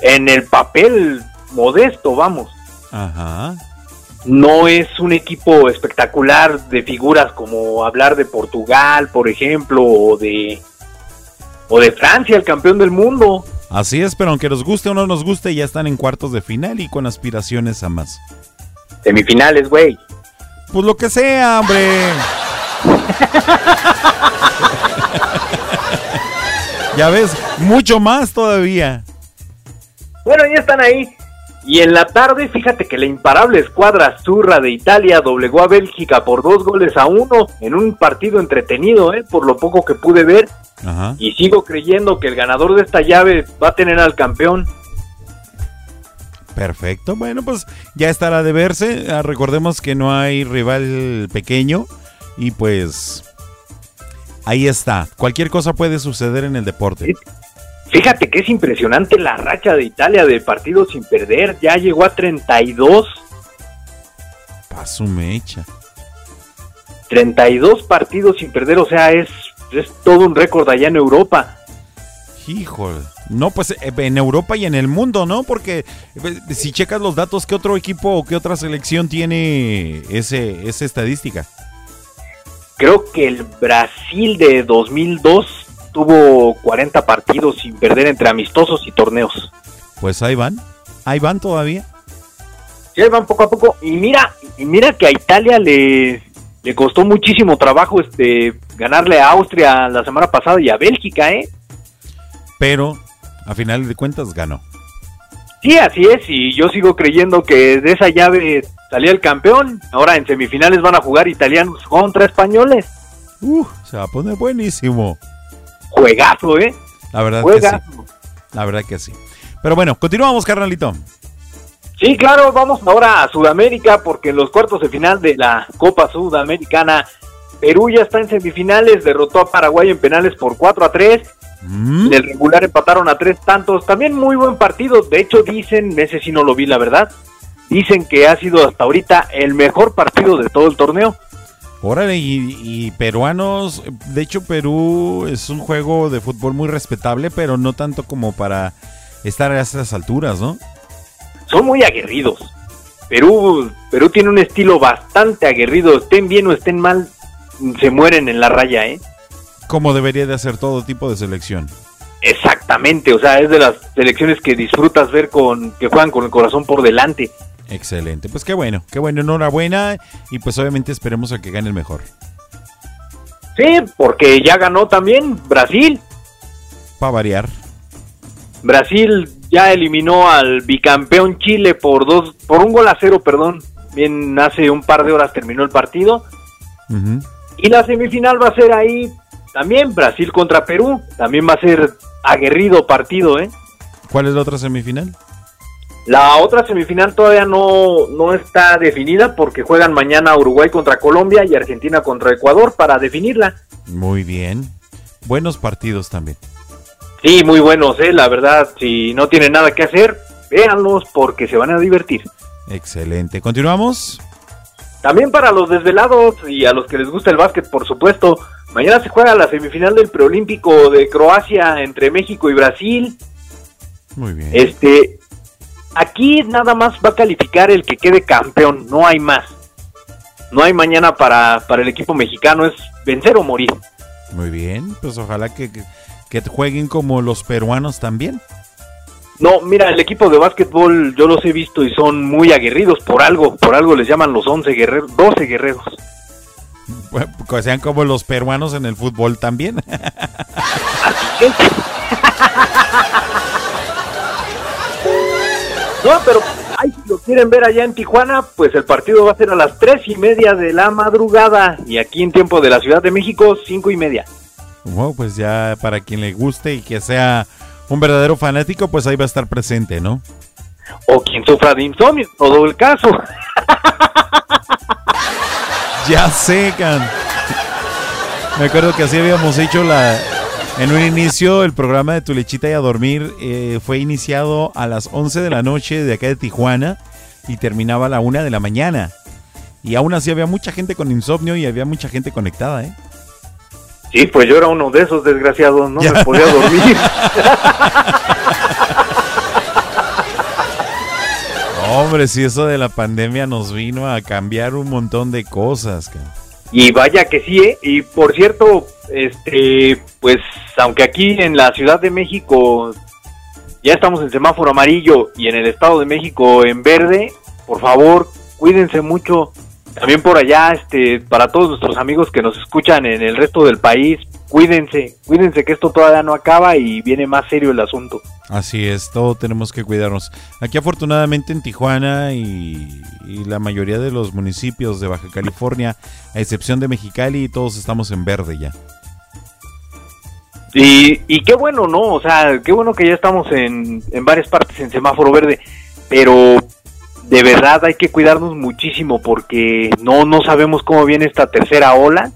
en el papel modesto, vamos. Ajá. No es un equipo espectacular de figuras como hablar de Portugal, por ejemplo, o de o de Francia, el campeón del mundo. Así es, pero aunque nos guste o no nos guste, ya están en cuartos de final y con aspiraciones a más. Semifinales, güey. Pues lo que sea, hombre. ya ves, mucho más todavía. Bueno, ya están ahí. Y en la tarde, fíjate que la imparable escuadra zurra de Italia doblegó a Bélgica por dos goles a uno en un partido entretenido, ¿eh? por lo poco que pude ver. Ajá. Y sigo creyendo que el ganador de esta llave va a tener al campeón. Perfecto, bueno, pues ya estará de verse. Ah, recordemos que no hay rival pequeño y pues ahí está. Cualquier cosa puede suceder en el deporte. Fíjate que es impresionante la racha de Italia de partidos sin perder. Ya llegó a 32. Paso mecha. 32 partidos sin perder, o sea, es, es todo un récord allá en Europa. Híjole. No, pues eh, en Europa y en el mundo, ¿no? Porque eh, si checas los datos, ¿qué otro equipo o qué otra selección tiene ese, esa estadística? Creo que el Brasil de 2002 tuvo 40 partidos sin perder entre amistosos y torneos. Pues ahí van. Ahí van todavía. Sí, ahí van poco a poco. Y mira, y mira que a Italia le, le costó muchísimo trabajo este ganarle a Austria la semana pasada y a Bélgica, ¿eh? Pero a final de cuentas ganó. Sí, así es, y yo sigo creyendo que de esa llave salía el campeón. Ahora en semifinales van a jugar italianos contra españoles. Uh, se va a poner buenísimo. Juegazo, ¿eh? La verdad Juegazo. que sí. La verdad que sí. Pero bueno, continuamos, carnalito. Sí, claro, vamos ahora a Sudamérica porque en los cuartos de final de la Copa Sudamericana, Perú ya está en semifinales, derrotó a Paraguay en penales por 4 a 3. En el regular empataron a tres tantos. También muy buen partido. De hecho, dicen, ese sí no lo vi, la verdad. Dicen que ha sido hasta ahorita el mejor partido de todo el torneo. Órale, y, y peruanos, de hecho Perú es un juego de fútbol muy respetable, pero no tanto como para estar a estas alturas, ¿no? Son muy aguerridos. Perú, Perú tiene un estilo bastante aguerrido. Estén bien o estén mal, se mueren en la raya, ¿eh? Como debería de hacer todo tipo de selección. Exactamente, o sea, es de las selecciones que disfrutas ver con que juegan con el corazón por delante. Excelente, pues qué bueno, qué bueno, enhorabuena y pues obviamente esperemos a que gane el mejor. Sí, porque ya ganó también Brasil. Para variar. Brasil ya eliminó al bicampeón Chile por dos, por un gol a cero, perdón. Bien, hace un par de horas terminó el partido. Y la semifinal va a ser ahí también Brasil contra Perú. También va a ser aguerrido partido, ¿eh? ¿Cuál es la otra semifinal? La otra semifinal todavía no, no está definida porque juegan mañana Uruguay contra Colombia y Argentina contra Ecuador para definirla. Muy bien. Buenos partidos también. Sí, muy buenos, eh, la verdad, si no tienen nada que hacer, véanlos porque se van a divertir. Excelente. ¿Continuamos? También para los desvelados y a los que les gusta el básquet, por supuesto, mañana se juega la semifinal del preolímpico de Croacia entre México y Brasil. Muy bien. Este, aquí nada más va a calificar el que quede campeón, no hay más. No hay mañana para, para el equipo mexicano, es vencer o morir. Muy bien. Pues ojalá que, que, que jueguen como los peruanos también. No, mira, el equipo de básquetbol yo los he visto y son muy aguerridos por algo, por algo les llaman los 11 guerreros, 12 guerreros. Bueno, Que sean como los peruanos en el fútbol también. (laughs) No, pero ay, si lo quieren ver allá en Tijuana, pues el partido va a ser a las tres y media de la madrugada y aquí en tiempo de la Ciudad de México, cinco y media. Bueno, pues ya para quien le guste y que sea un verdadero fanático, pues ahí va a estar presente, ¿no? O quien sufra de insomnio, todo el caso. Ya secan. Me acuerdo que así habíamos hecho la. En un inicio, el programa de Tu Lechita y a Dormir eh, fue iniciado a las 11 de la noche de acá de Tijuana y terminaba a la 1 de la mañana. Y aún así había mucha gente con insomnio y había mucha gente conectada, ¿eh? Sí, pues yo era uno de esos desgraciados, no me podía dormir. (laughs) Hombre, si eso de la pandemia nos vino a cambiar un montón de cosas. ca- Y vaya que sí, ¿eh? Y por cierto, este, pues aunque aquí en la Ciudad de México ya estamos en semáforo amarillo y en el Estado de México en verde, por favor, cuídense mucho. También por allá, este, para todos nuestros amigos que nos escuchan en el resto del país, cuídense, cuídense que esto todavía no acaba y viene más serio el asunto. Así es, todo tenemos que cuidarnos. Aquí afortunadamente en Tijuana y, y la mayoría de los municipios de Baja California, a excepción de Mexicali, todos estamos en verde ya. Y, y qué bueno, ¿no? O sea, qué bueno que ya estamos en, en varias partes en semáforo verde, pero de verdad hay que cuidarnos muchísimo porque no, no sabemos cómo viene esta tercera ola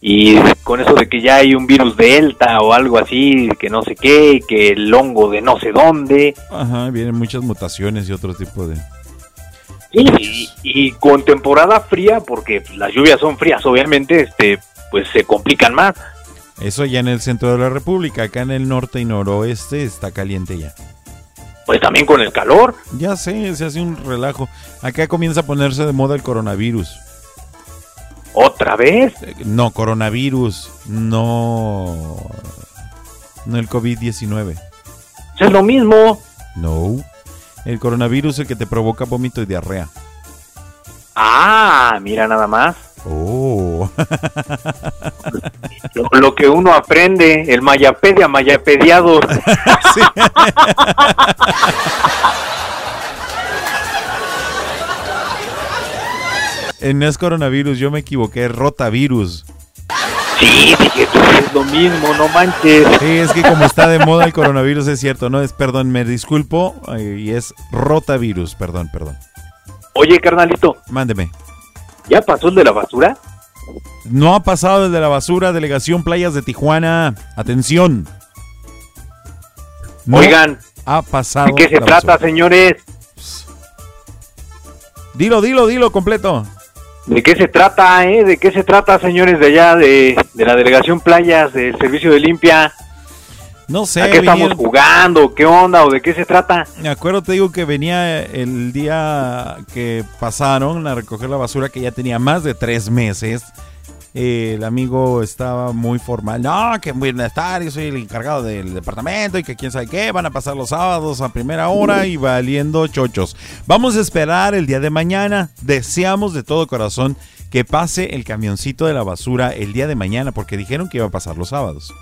y con eso de que ya hay un virus delta o algo así, que no sé qué, que el hongo de no sé dónde, Ajá, vienen muchas mutaciones y otro tipo de... y, y con temporada fría, porque las lluvias son frías, obviamente, este, pues se complican más. Eso ya en el centro de la República, acá en el norte y noroeste está caliente ya. Pues también con el calor. Ya sé, se hace un relajo. Acá comienza a ponerse de moda el coronavirus. ¿Otra vez? No, coronavirus, no... No el COVID-19. Es lo mismo. No. El coronavirus es el que te provoca vómito y diarrea. Ah, mira nada más. Oh. Lo, lo que uno aprende, el mayapedia, mayapediado. (laughs) Eh, no es coronavirus, yo me equivoqué, es rotavirus. Sí, dije, es lo mismo, no manches. Sí, es que como está de moda el coronavirus, es cierto, no es, perdón, me disculpo, eh, y es rotavirus, perdón, perdón. Oye, carnalito, Mándeme. ¿Ya pasó el de la basura? No ha pasado el de la basura, delegación Playas de Tijuana. Atención. No Oigan, ha pasado. ¿de qué se trata, basura. señores? Dilo, dilo, dilo completo. ¿De qué se trata, eh? ¿De qué se trata, señores de allá, de, de la delegación Playas, del servicio de limpia? No sé. ¿A qué estamos jugando? ¿Qué onda? ¿O de qué se trata? Me acuerdo, te digo que venía el día que pasaron a recoger la basura, que ya tenía más de tres meses. Eh, el amigo estaba muy formal. No, que buenas tardes, yo soy el encargado del departamento y que quién sabe qué. Van a pasar los sábados a primera hora y valiendo chochos. Vamos a esperar el día de mañana. Deseamos de todo corazón que pase el camioncito de la basura el día de mañana, porque dijeron que iba a pasar los sábados.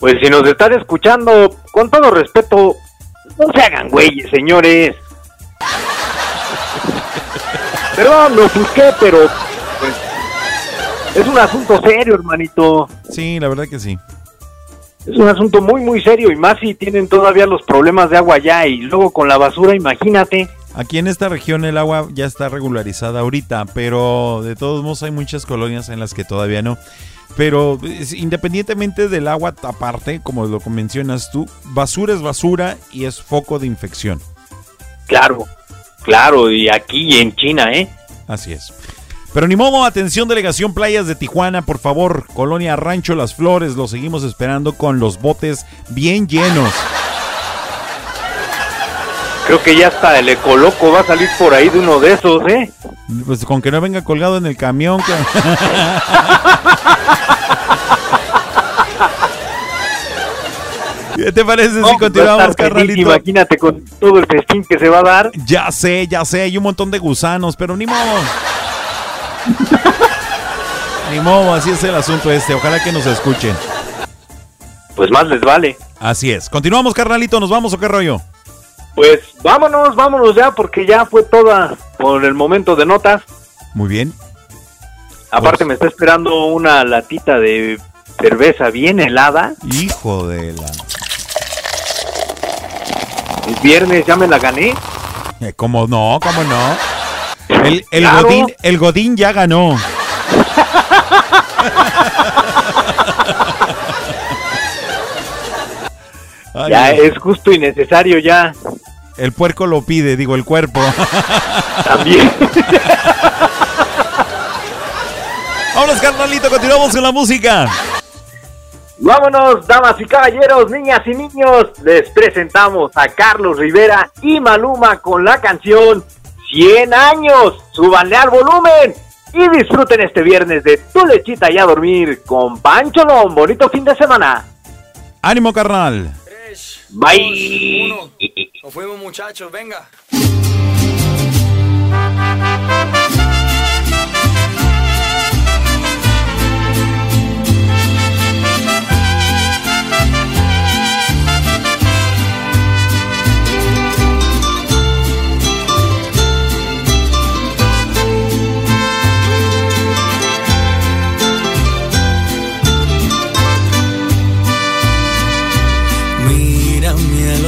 Pues si nos están escuchando, con todo respeto, no se hagan güeyes, señores. (laughs) Perdón, lo busqué, pero pues, es un asunto serio, hermanito. Sí, la verdad que sí. Es un asunto muy, muy serio y más si tienen todavía los problemas de agua allá y luego con la basura, imagínate. Aquí en esta región el agua ya está regularizada ahorita, pero de todos modos hay muchas colonias en las que todavía no. Pero es- independientemente del agua aparte, como lo mencionas tú, basura es basura y es foco de infección. Claro, claro, y aquí en China, ¿eh? Así es. Pero ni modo, atención delegación Playas de Tijuana, por favor, Colonia Rancho Las Flores, lo seguimos esperando con los botes bien llenos. Creo que ya hasta el ecoloco va a salir por ahí de uno de esos, ¿eh? Pues con que no venga colgado en el camión. que- (laughs) ¿Qué te parece si No, a continuamos, carnalito? Imagínate con todo el festín que se va a dar. Ya sé, ya sé, hay un montón de gusanos, pero ni modo. (laughs) ni modo, así es el asunto este. Ojalá que nos escuchen. Pues más les vale. Así es. Continuamos, carnalito, ¿nos vamos o qué rollo? Pues vámonos, vámonos ya, porque ya fue toda por el momento de notas. Muy bien. Aparte me está esperando una latita de cerveza bien helada. Hijo de la... El viernes ya me la gané. Eh, ¿Cómo no? ¿Cómo no? El, el Claro. Godín, el Godín ya ganó. (laughs) Ay, ya es justo y necesario ya. El puerco lo pide, digo, el cuerpo. (laughs) También. (laughs) Vámonos, carnalito, continuamos con la música. Vámonos, damas y caballeros, niñas y niños. Les presentamos a Carlos Rivera y Maluma con la canción 100 años. Súbanle al volumen y disfruten este viernes de Tu Lechita y a dormir con Pancholón. Bonito fin de semana. Ánimo, carnal. Bye. Nos fuimos muchachos, venga.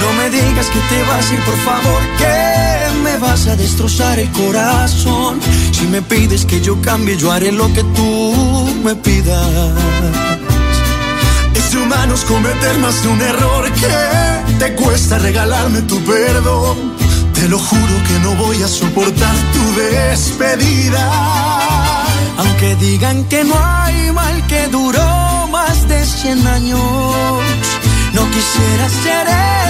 No me digas que te vas a ir, por favor, que me vas a destrozar el corazón. Si me pides que yo cambie, yo haré lo que tú me pidas. Es de humanos cometer más de un error que te cuesta regalarme tu perdón. Te lo juro que no voy a soportar tu despedida. Aunque digan que no hay mal que duró más de 100 años, no quisiera ser el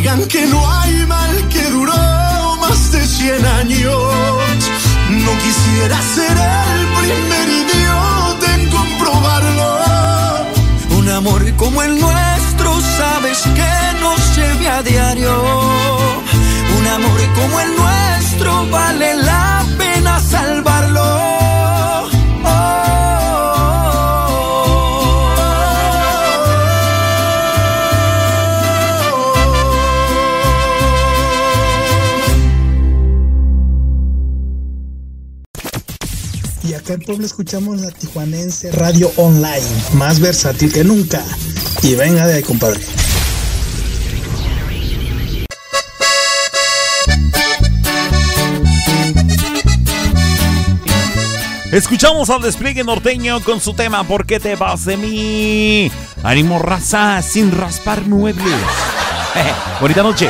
Digan que no hay mal que duró más de 100 años, no quisiera ser el primer idiota en comprobarlo. Un amor como el nuestro, sabes que no se ve a diario. Un amor como el nuestro vale la pena salvarlo. Acá en escuchamos la tijuanense radio online, más versátil que nunca. Y venga de ahí, compadre. Escuchamos al despliegue norteño con su tema ¿Por qué te vas de mí? Ánimo raza sin raspar muebles. (laughs) Bonita noche.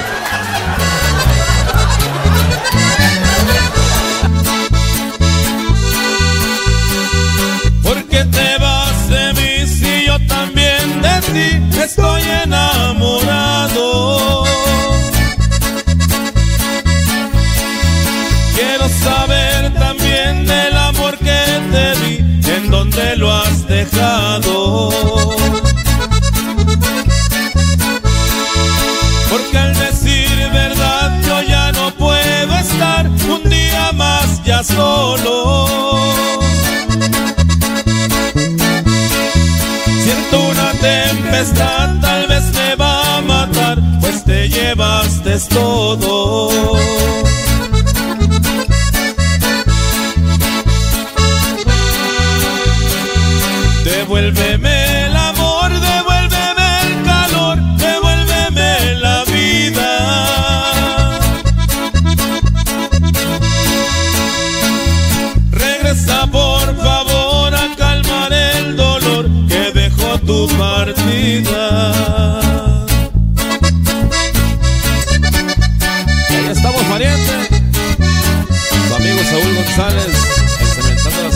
Tempestad, tal vez me va a matar, pues te llevaste todo.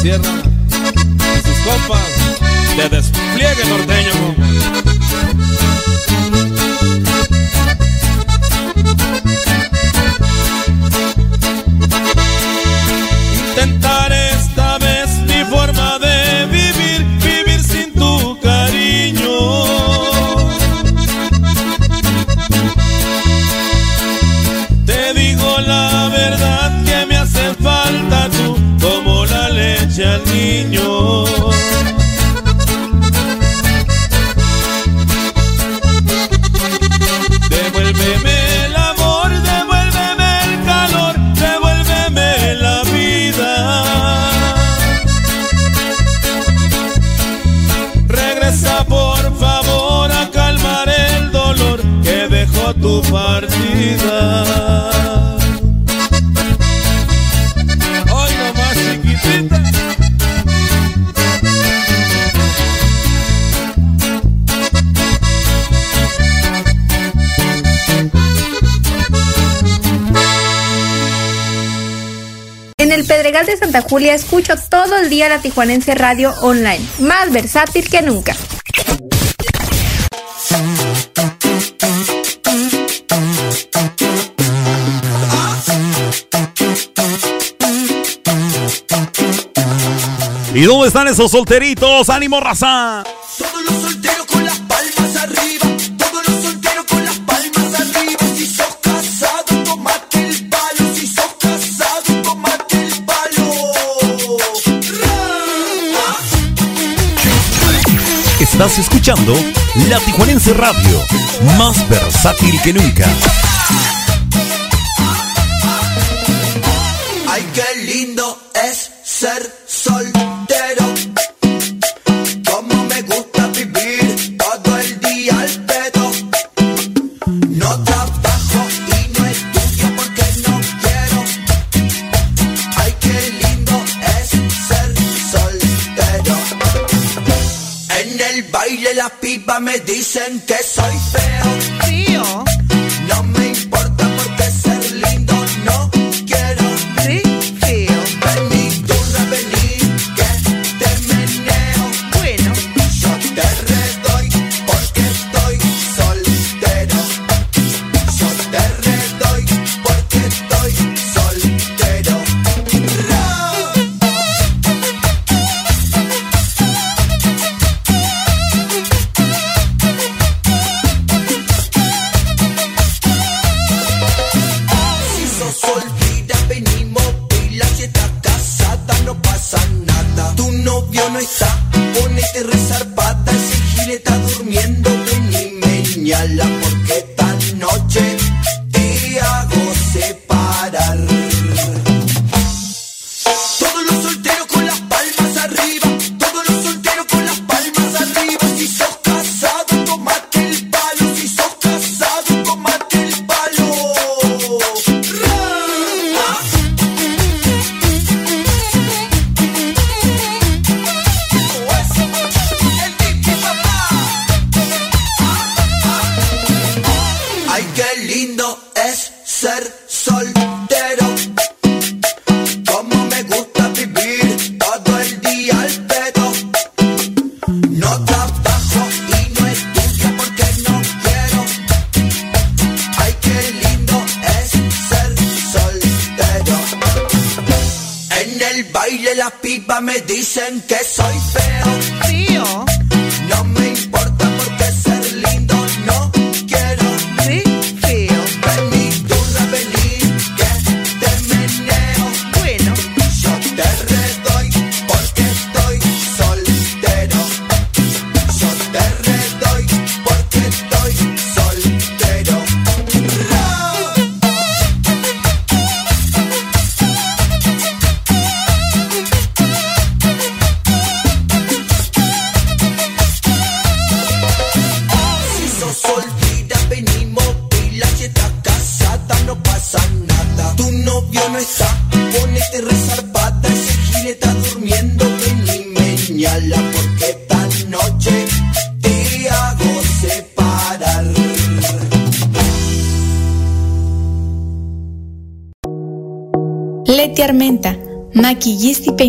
Sierra. Sus compas de despliegue norteño. Tu partida. En el Pedregal de Santa Julia escucho todo el día la Tijuanense Radio Online, más versátil que nunca. ¿Y dónde están esos solteritos? ¡Ánimo, raza! Todos los solteros con las palmas arriba. Todos los solteros con las palmas arriba. Si sos casado, tomate el palo. Si sos casado, tomate el palo. Estás escuchando La Tijuanense Radio, más versátil que nunca.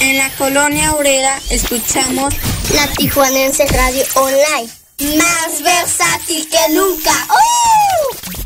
En la colonia obrera escuchamos la Tijuanense Radio Online. Más versátil que nunca. ¡Uh!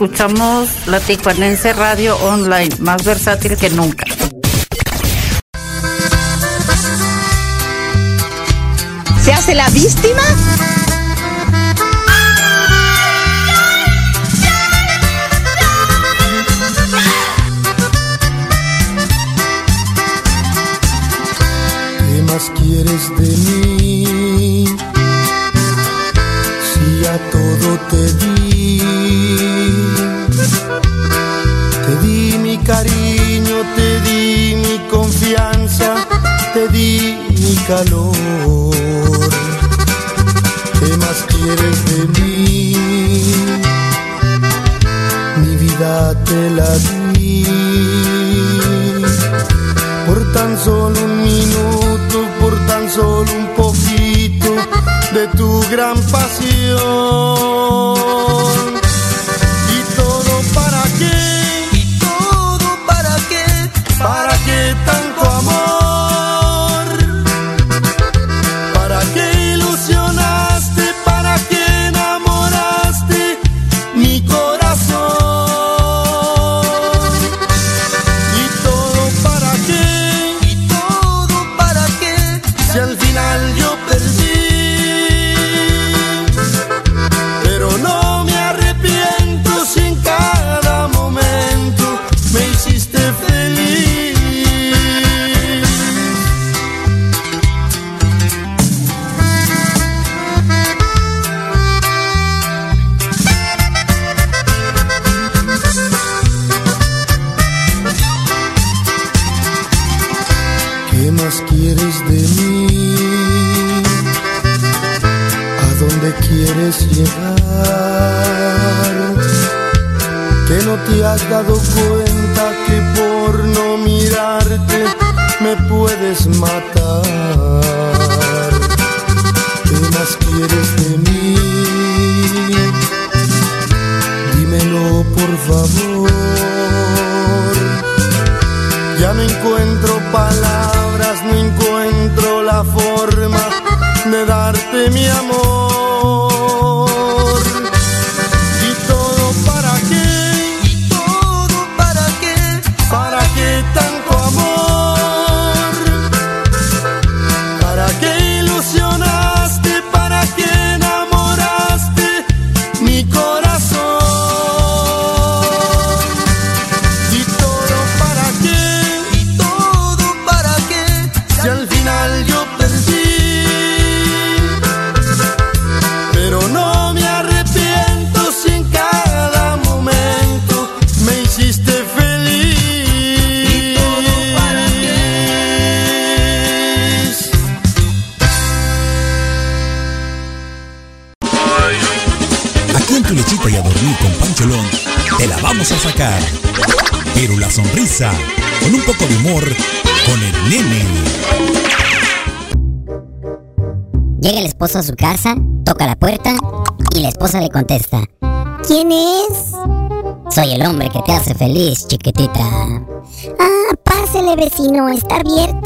escuchamos la Tijuanense Radio Online, más versátil que nunca. ¿Se hace la víctima? ¿Qué más quieres de mí? Si a todo te di. Cariño, te di mi confianza, te di mi calor. ¿Qué más quieres de mí? Mi vida te la di.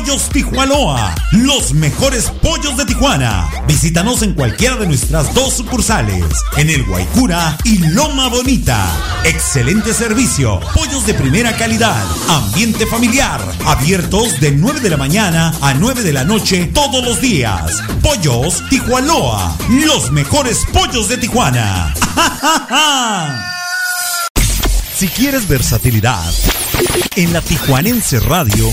Pollos Tijuanoa, los mejores pollos de Tijuana. Visítanos en cualquiera de nuestras dos sucursales, en el Guaycura y Loma Bonita. Excelente servicio, pollos de primera calidad, ambiente familiar, abiertos de 9 de la mañana a 9 de la noche todos los días. Pollos Tijuanoa, los mejores pollos de Tijuana. Si quieres versatilidad, en la Tijuanense Radio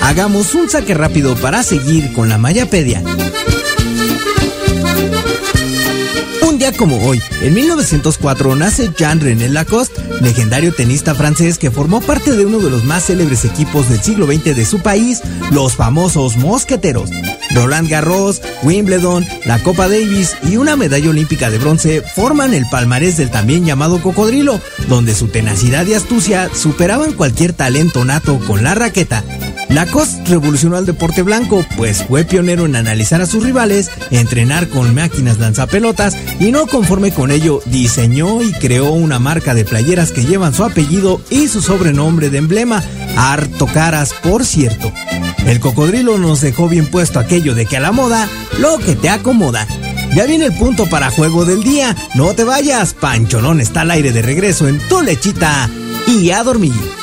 Hagamos un saque rápido para seguir con la Mayapedia. Un día como hoy, en 1904, nace Jean-René Lacoste, legendario tenista francés que formó parte de uno de los más célebres equipos del siglo XX de su país, los famosos Mosqueteros. Roland Garros, Wimbledon, la Copa Davis y una medalla olímpica de bronce forman el palmarés del también llamado cocodrilo, donde su tenacidad y astucia superaban cualquier talento nato con la raqueta. Lacoste revolucionó al deporte blanco, pues fue pionero en analizar a sus rivales, entrenar con máquinas lanzapelotas y no conforme con ello, diseñó y creó una marca de playeras que llevan su apellido y su sobrenombre de emblema, harto caras por cierto. El cocodrilo nos dejó bien puesto aquello de que a la moda, lo que te acomoda. Ya viene el punto para juego del día, no te vayas, Pancholón está al aire de regreso en tu lechita y a dormir.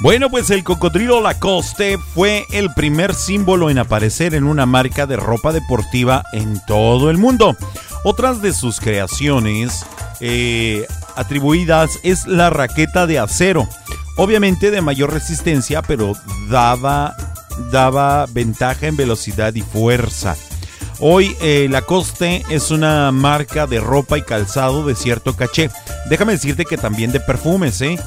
Bueno, pues el cocodrilo Lacoste fue el primer símbolo en aparecer en una marca de ropa deportiva en todo el mundo. Otras de sus creaciones eh, atribuidas es la raqueta de acero, obviamente de mayor resistencia, pero daba, daba ventaja en velocidad y fuerza. Hoy eh, Lacoste es una marca de ropa y calzado de cierto caché. Déjame decirte que también de perfumes, ¿eh?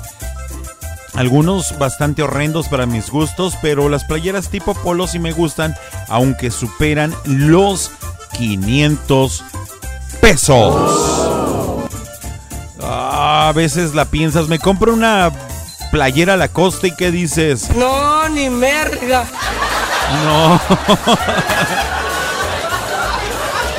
Algunos bastante horrendos para mis gustos, pero las playeras tipo polo sí me gustan, aunque superan los 500 pesos. Ah, a veces la piensas, me compro una playera a la costa y ¿qué dices? No, ni merga. No. (laughs)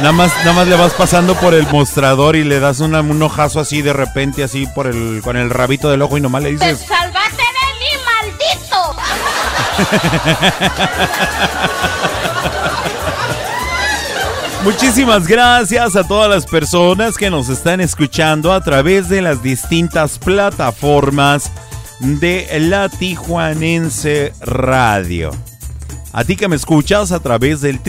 Nada más, nada más le vas pasando por el mostrador y le das una- un ojazo así de repente, así por el, con el rabito del ojo y nomás le ¡Te dices. salvaste de mí, maldito! (laughs) Muchísimas gracias a todas las personas que nos están escuchando a través de las distintas plataformas de la Tijuanense Radio. A ti que me escuchas a través del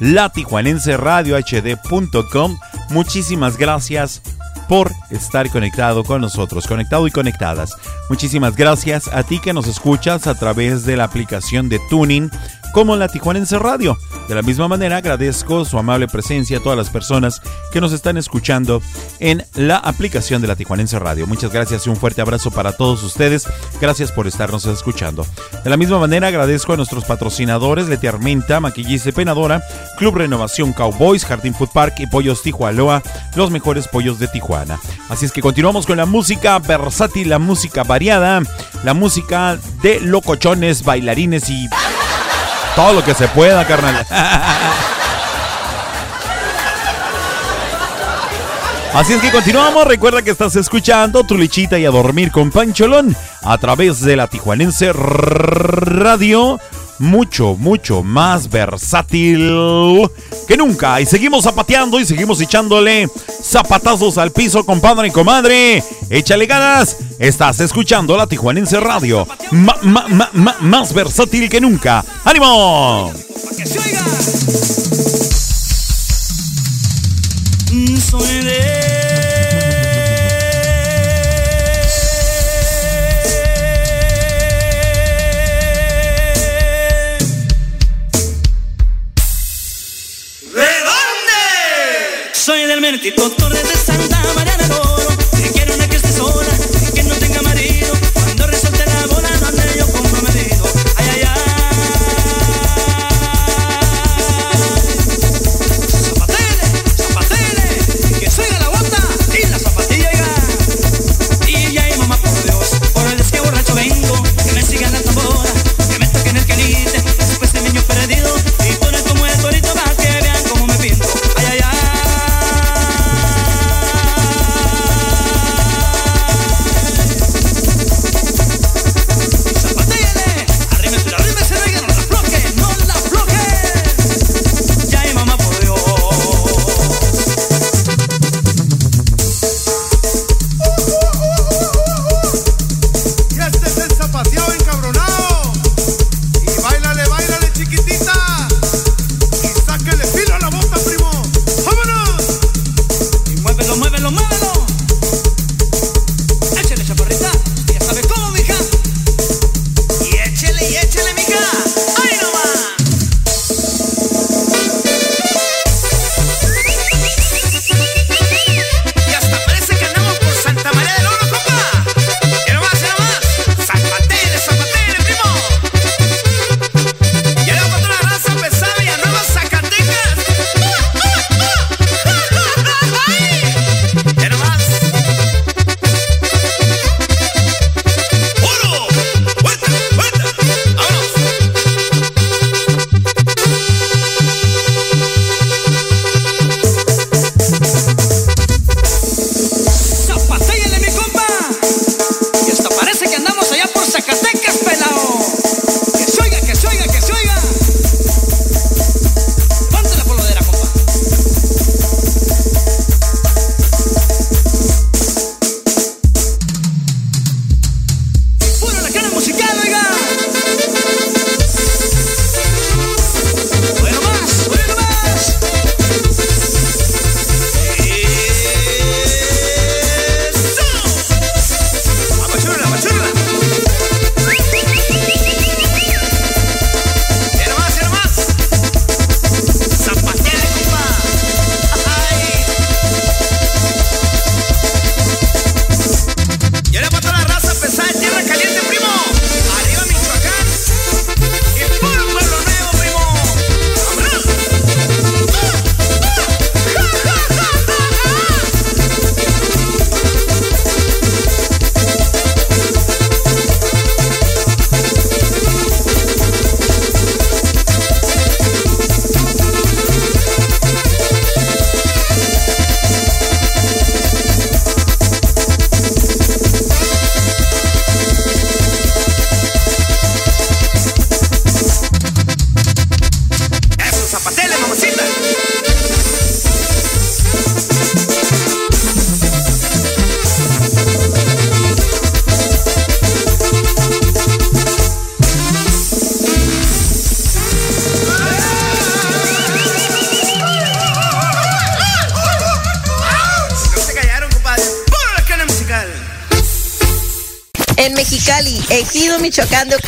www.latijuanenseradiohd.com, muchísimas gracias por estar conectado con nosotros, conectado y conectadas. Muchísimas gracias a ti que nos escuchas a través de la aplicación de Tuning como la Tijuanense Radio. De la misma manera agradezco su amable presencia a todas las personas que nos están escuchando en la aplicación de la Tijuanense Radio. Muchas gracias y un fuerte abrazo para todos ustedes. Gracias por estarnos escuchando. De la misma manera agradezco a nuestros patrocinadores Leti Armenta, Maquillista Penadora, Club Renovación Cowboys, Jardín Food Park y Pollos Tijualoa, los mejores pollos de Tijuana. Así es que continuamos con la música versátil, la música variada, la música de locochones, bailarines y todo lo que se pueda, carnal. Así es que continuamos. Recuerda que estás escuchando tu lechita y a dormir con Pancholón a través de la Tijuanense Radio. Mucho, mucho más versátil que nunca. Y seguimos zapateando y seguimos echándole zapatazos al piso, compadre y comadre. Échale ganas. Estás escuchando la Tijuanense Radio. Más versátil que nunca. ¡Ánimo! Soy de ¿De Mertito Torres de Santa María del Oro. Que quiero una que esté sola, que no tenga marido. Cuando resuelte la bola no ande yo comprometido. Ay, ay, ay. Zapatele, que suena la bota y la zapatilla oiga. Y ya hay mamá por Dios, por el es que borracho vengo, que me sigan la tambora, que me toquen el quelite, después de niño perdido,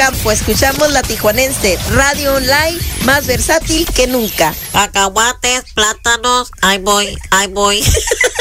De Ocampo, escuchamos la tijuanense, radio online más versátil que nunca. Cacahuates, plátanos, ahí voy, ahí voy. (laughs)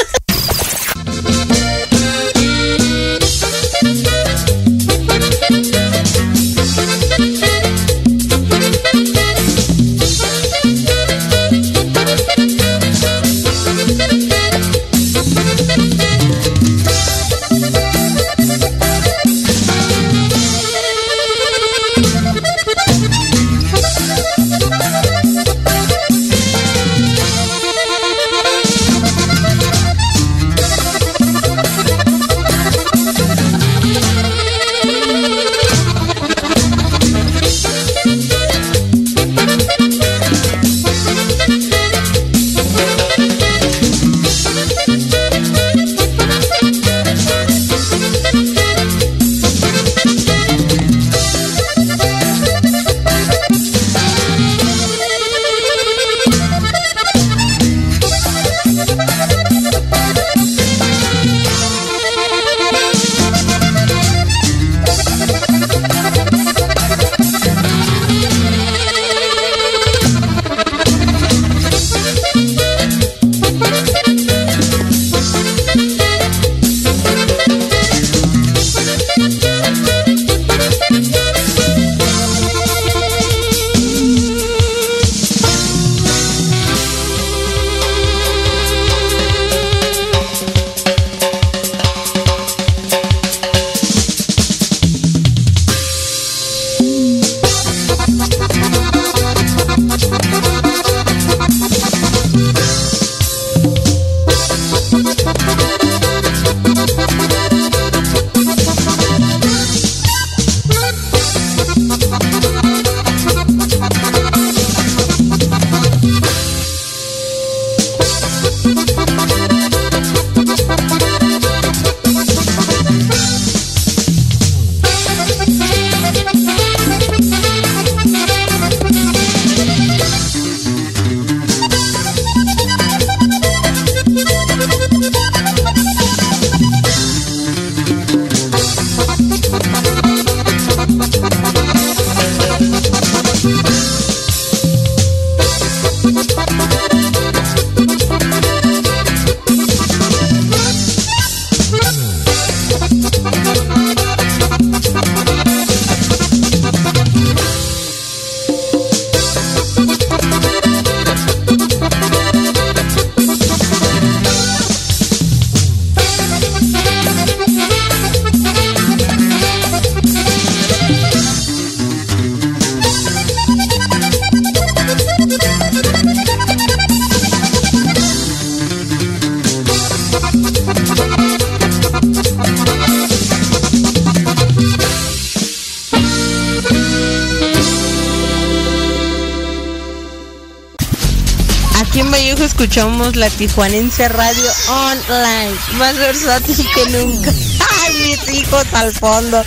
la Tijuanense Radio Online, más versátil que nunca. (laughs) ¡Ay, mis hijos al fondo!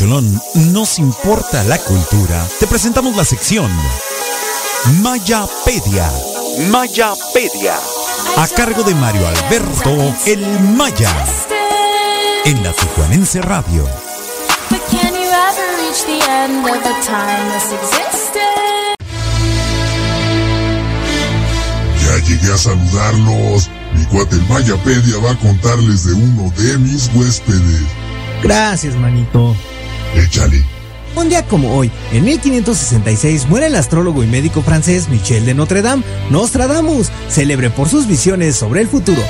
Pancholón nos importa la cultura. Te presentamos la sección Mayapedia. Mayapedia. A cargo de Mario Alberto El Maya. En la Tijuanense Radio. Ya llegué a saludarlos. Mi cuate el Mayapedia va a contarles de uno de mis huéspedes. Gracias, manito. Échale. Un día como hoy, en 1566, muere el astrólogo y médico francés Michel de Notre Dame, Nostradamus, célebre por sus visiones sobre el futuro.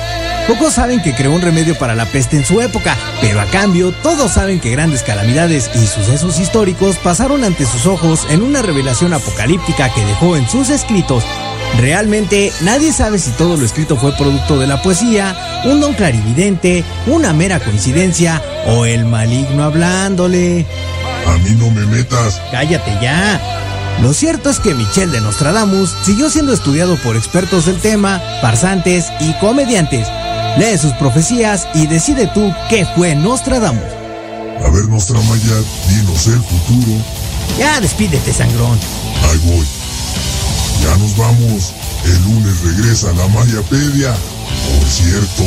Pocos saben que creó un remedio para la peste en su época, pero a cambio todos saben que grandes calamidades y sucesos históricos pasaron ante sus ojos en una revelación apocalíptica que dejó en sus escritos. Realmente nadie sabe si todo lo escrito fue producto de la poesía, un don clarividente, una mera coincidencia o el maligno hablándole. A mí no me metas. Cállate ya. Lo cierto es que Michel de Nostradamus siguió siendo estudiado por expertos del tema, farsantes y comediantes. Lee sus profecías y decide tú qué fue Nostradamus. A ver, Nostramaya, dinos el futuro. Ya despídete, sangrón. Ahí voy. Ya nos vamos. El lunes regresa la Mayapedia. Por cierto,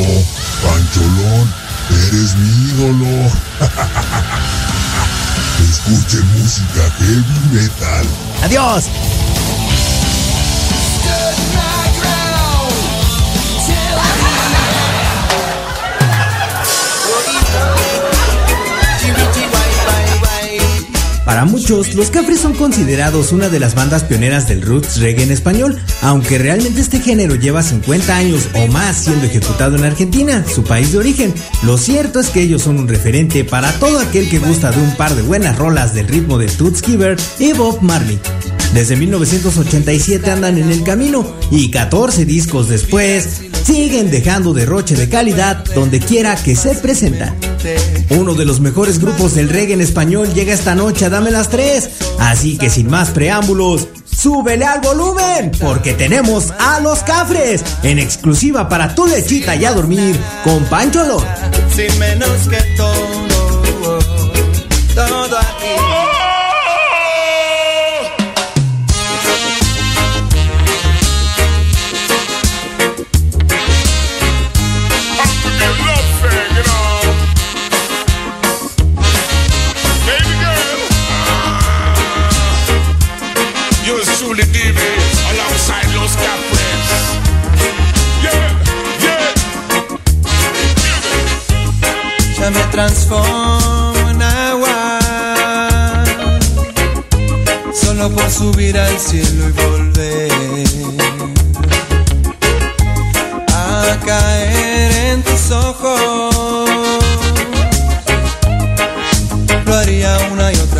Pancholón, eres mi ídolo. (laughs) Escuchen música heavy metal. Adiós. Para muchos, los Cafres son considerados una de las bandas pioneras del roots reggae en español, aunque realmente este género lleva 50 años o más siendo ejecutado en Argentina, su país de origen. Lo cierto es que ellos son un referente para todo aquel que gusta de un par de buenas rolas del ritmo de Toots Giver y Bob Marley. Desde 1987 andan en el camino y 14 discos después siguen dejando derroche de calidad donde quiera que se presentan. Uno de los mejores grupos del reggae en español llega esta noche a Dame las 3, así que sin más preámbulos, súbele al volumen, porque tenemos a los cafres en exclusiva para tu lechita y a dormir con Pancho Lord. Sin menos que todo, todo aquí. Transformo en agua. Solo por subir al cielo y volver A caer en tus ojos. Lo haría una y otra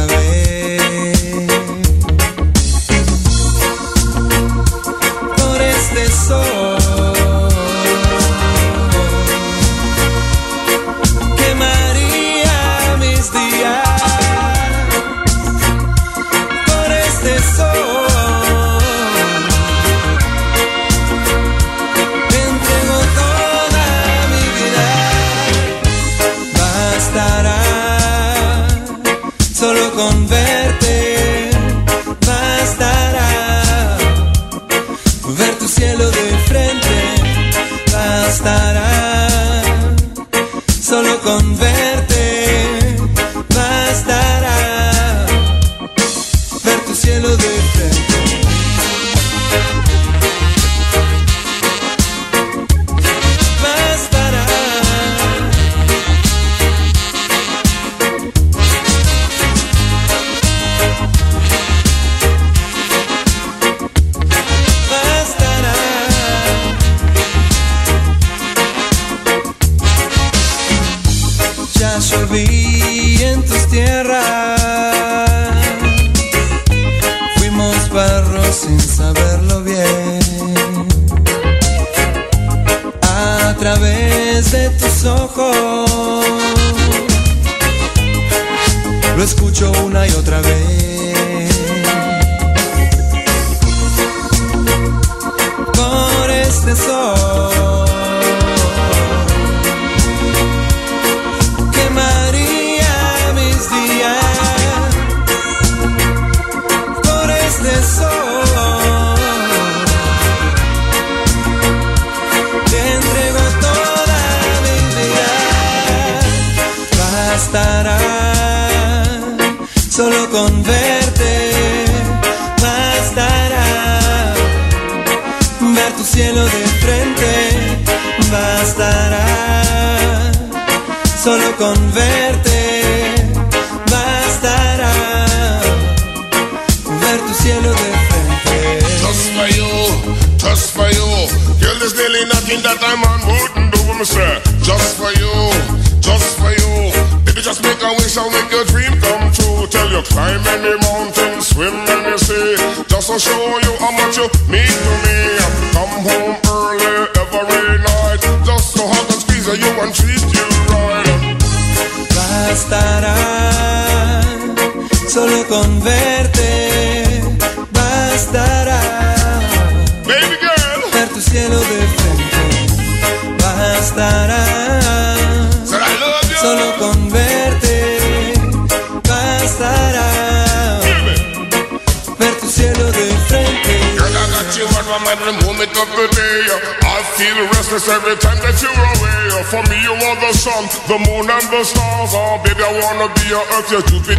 up your truth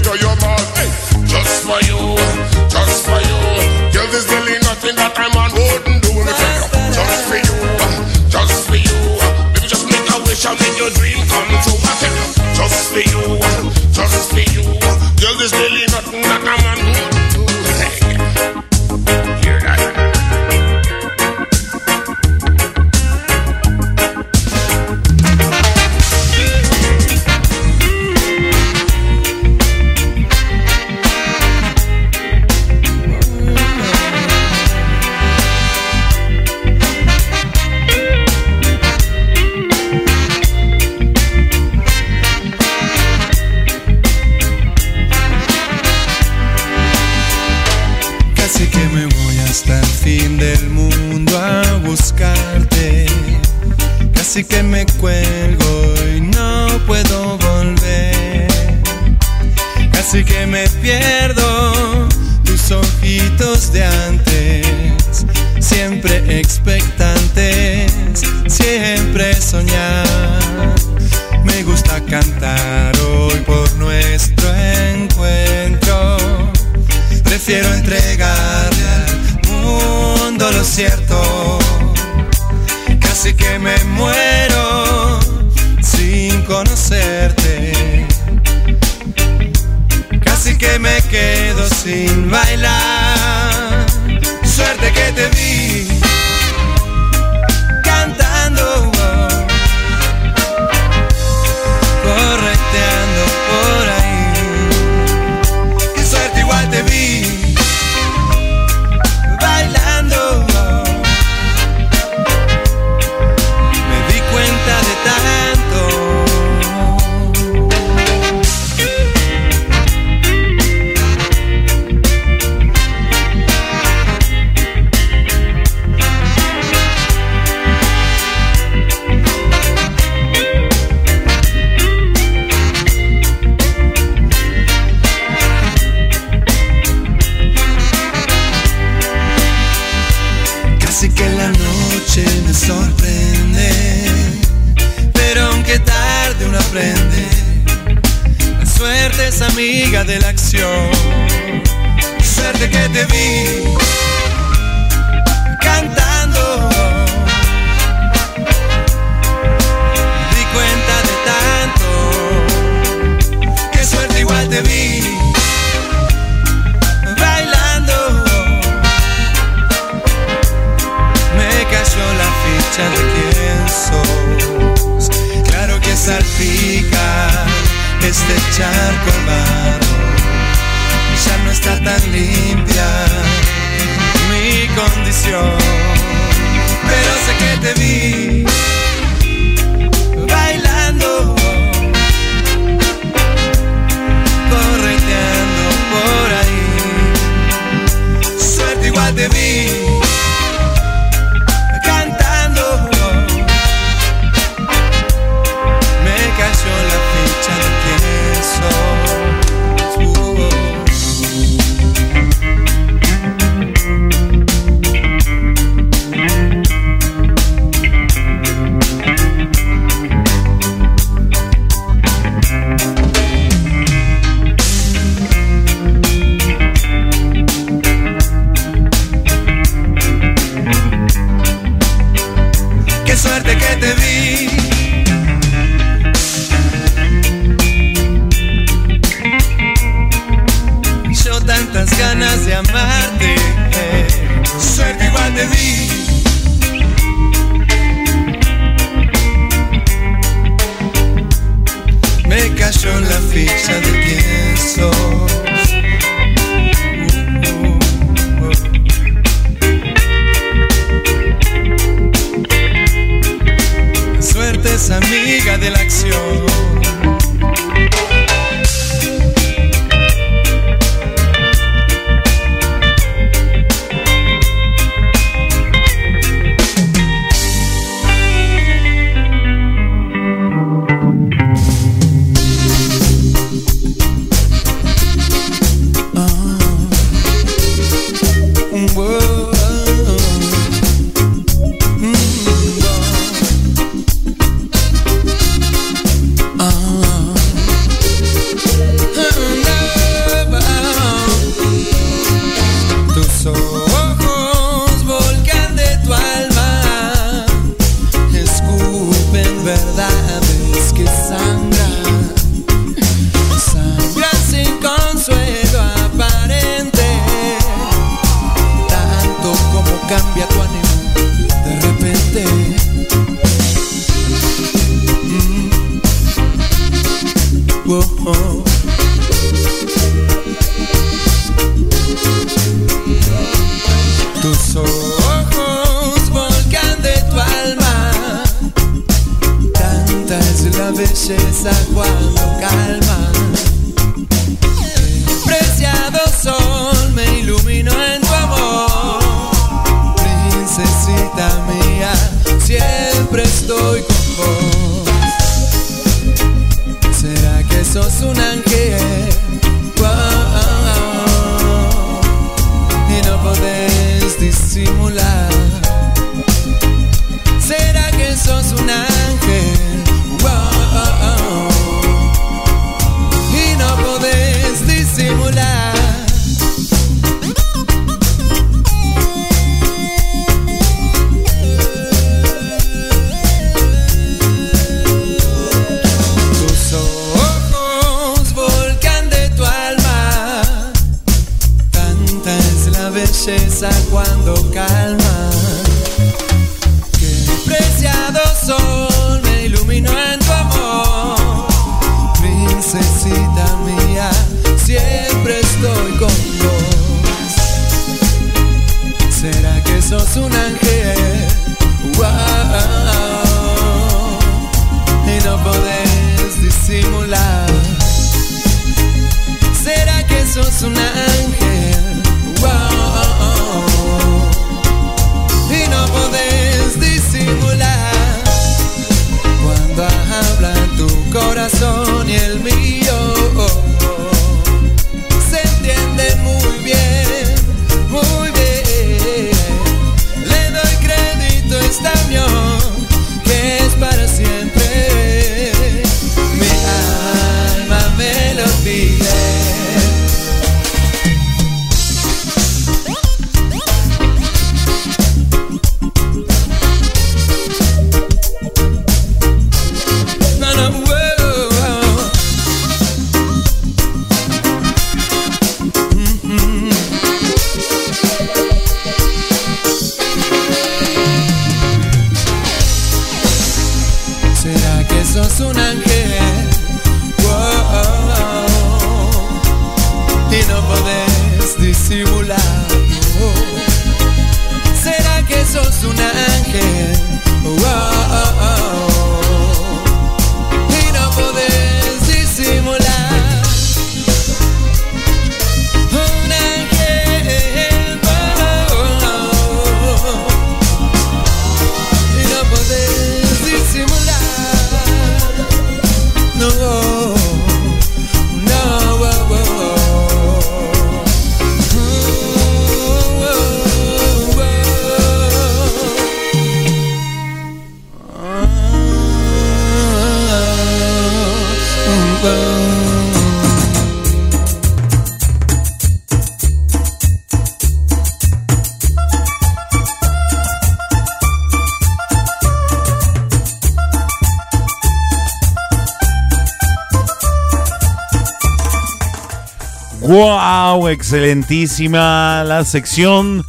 Wow, excelentísima la sección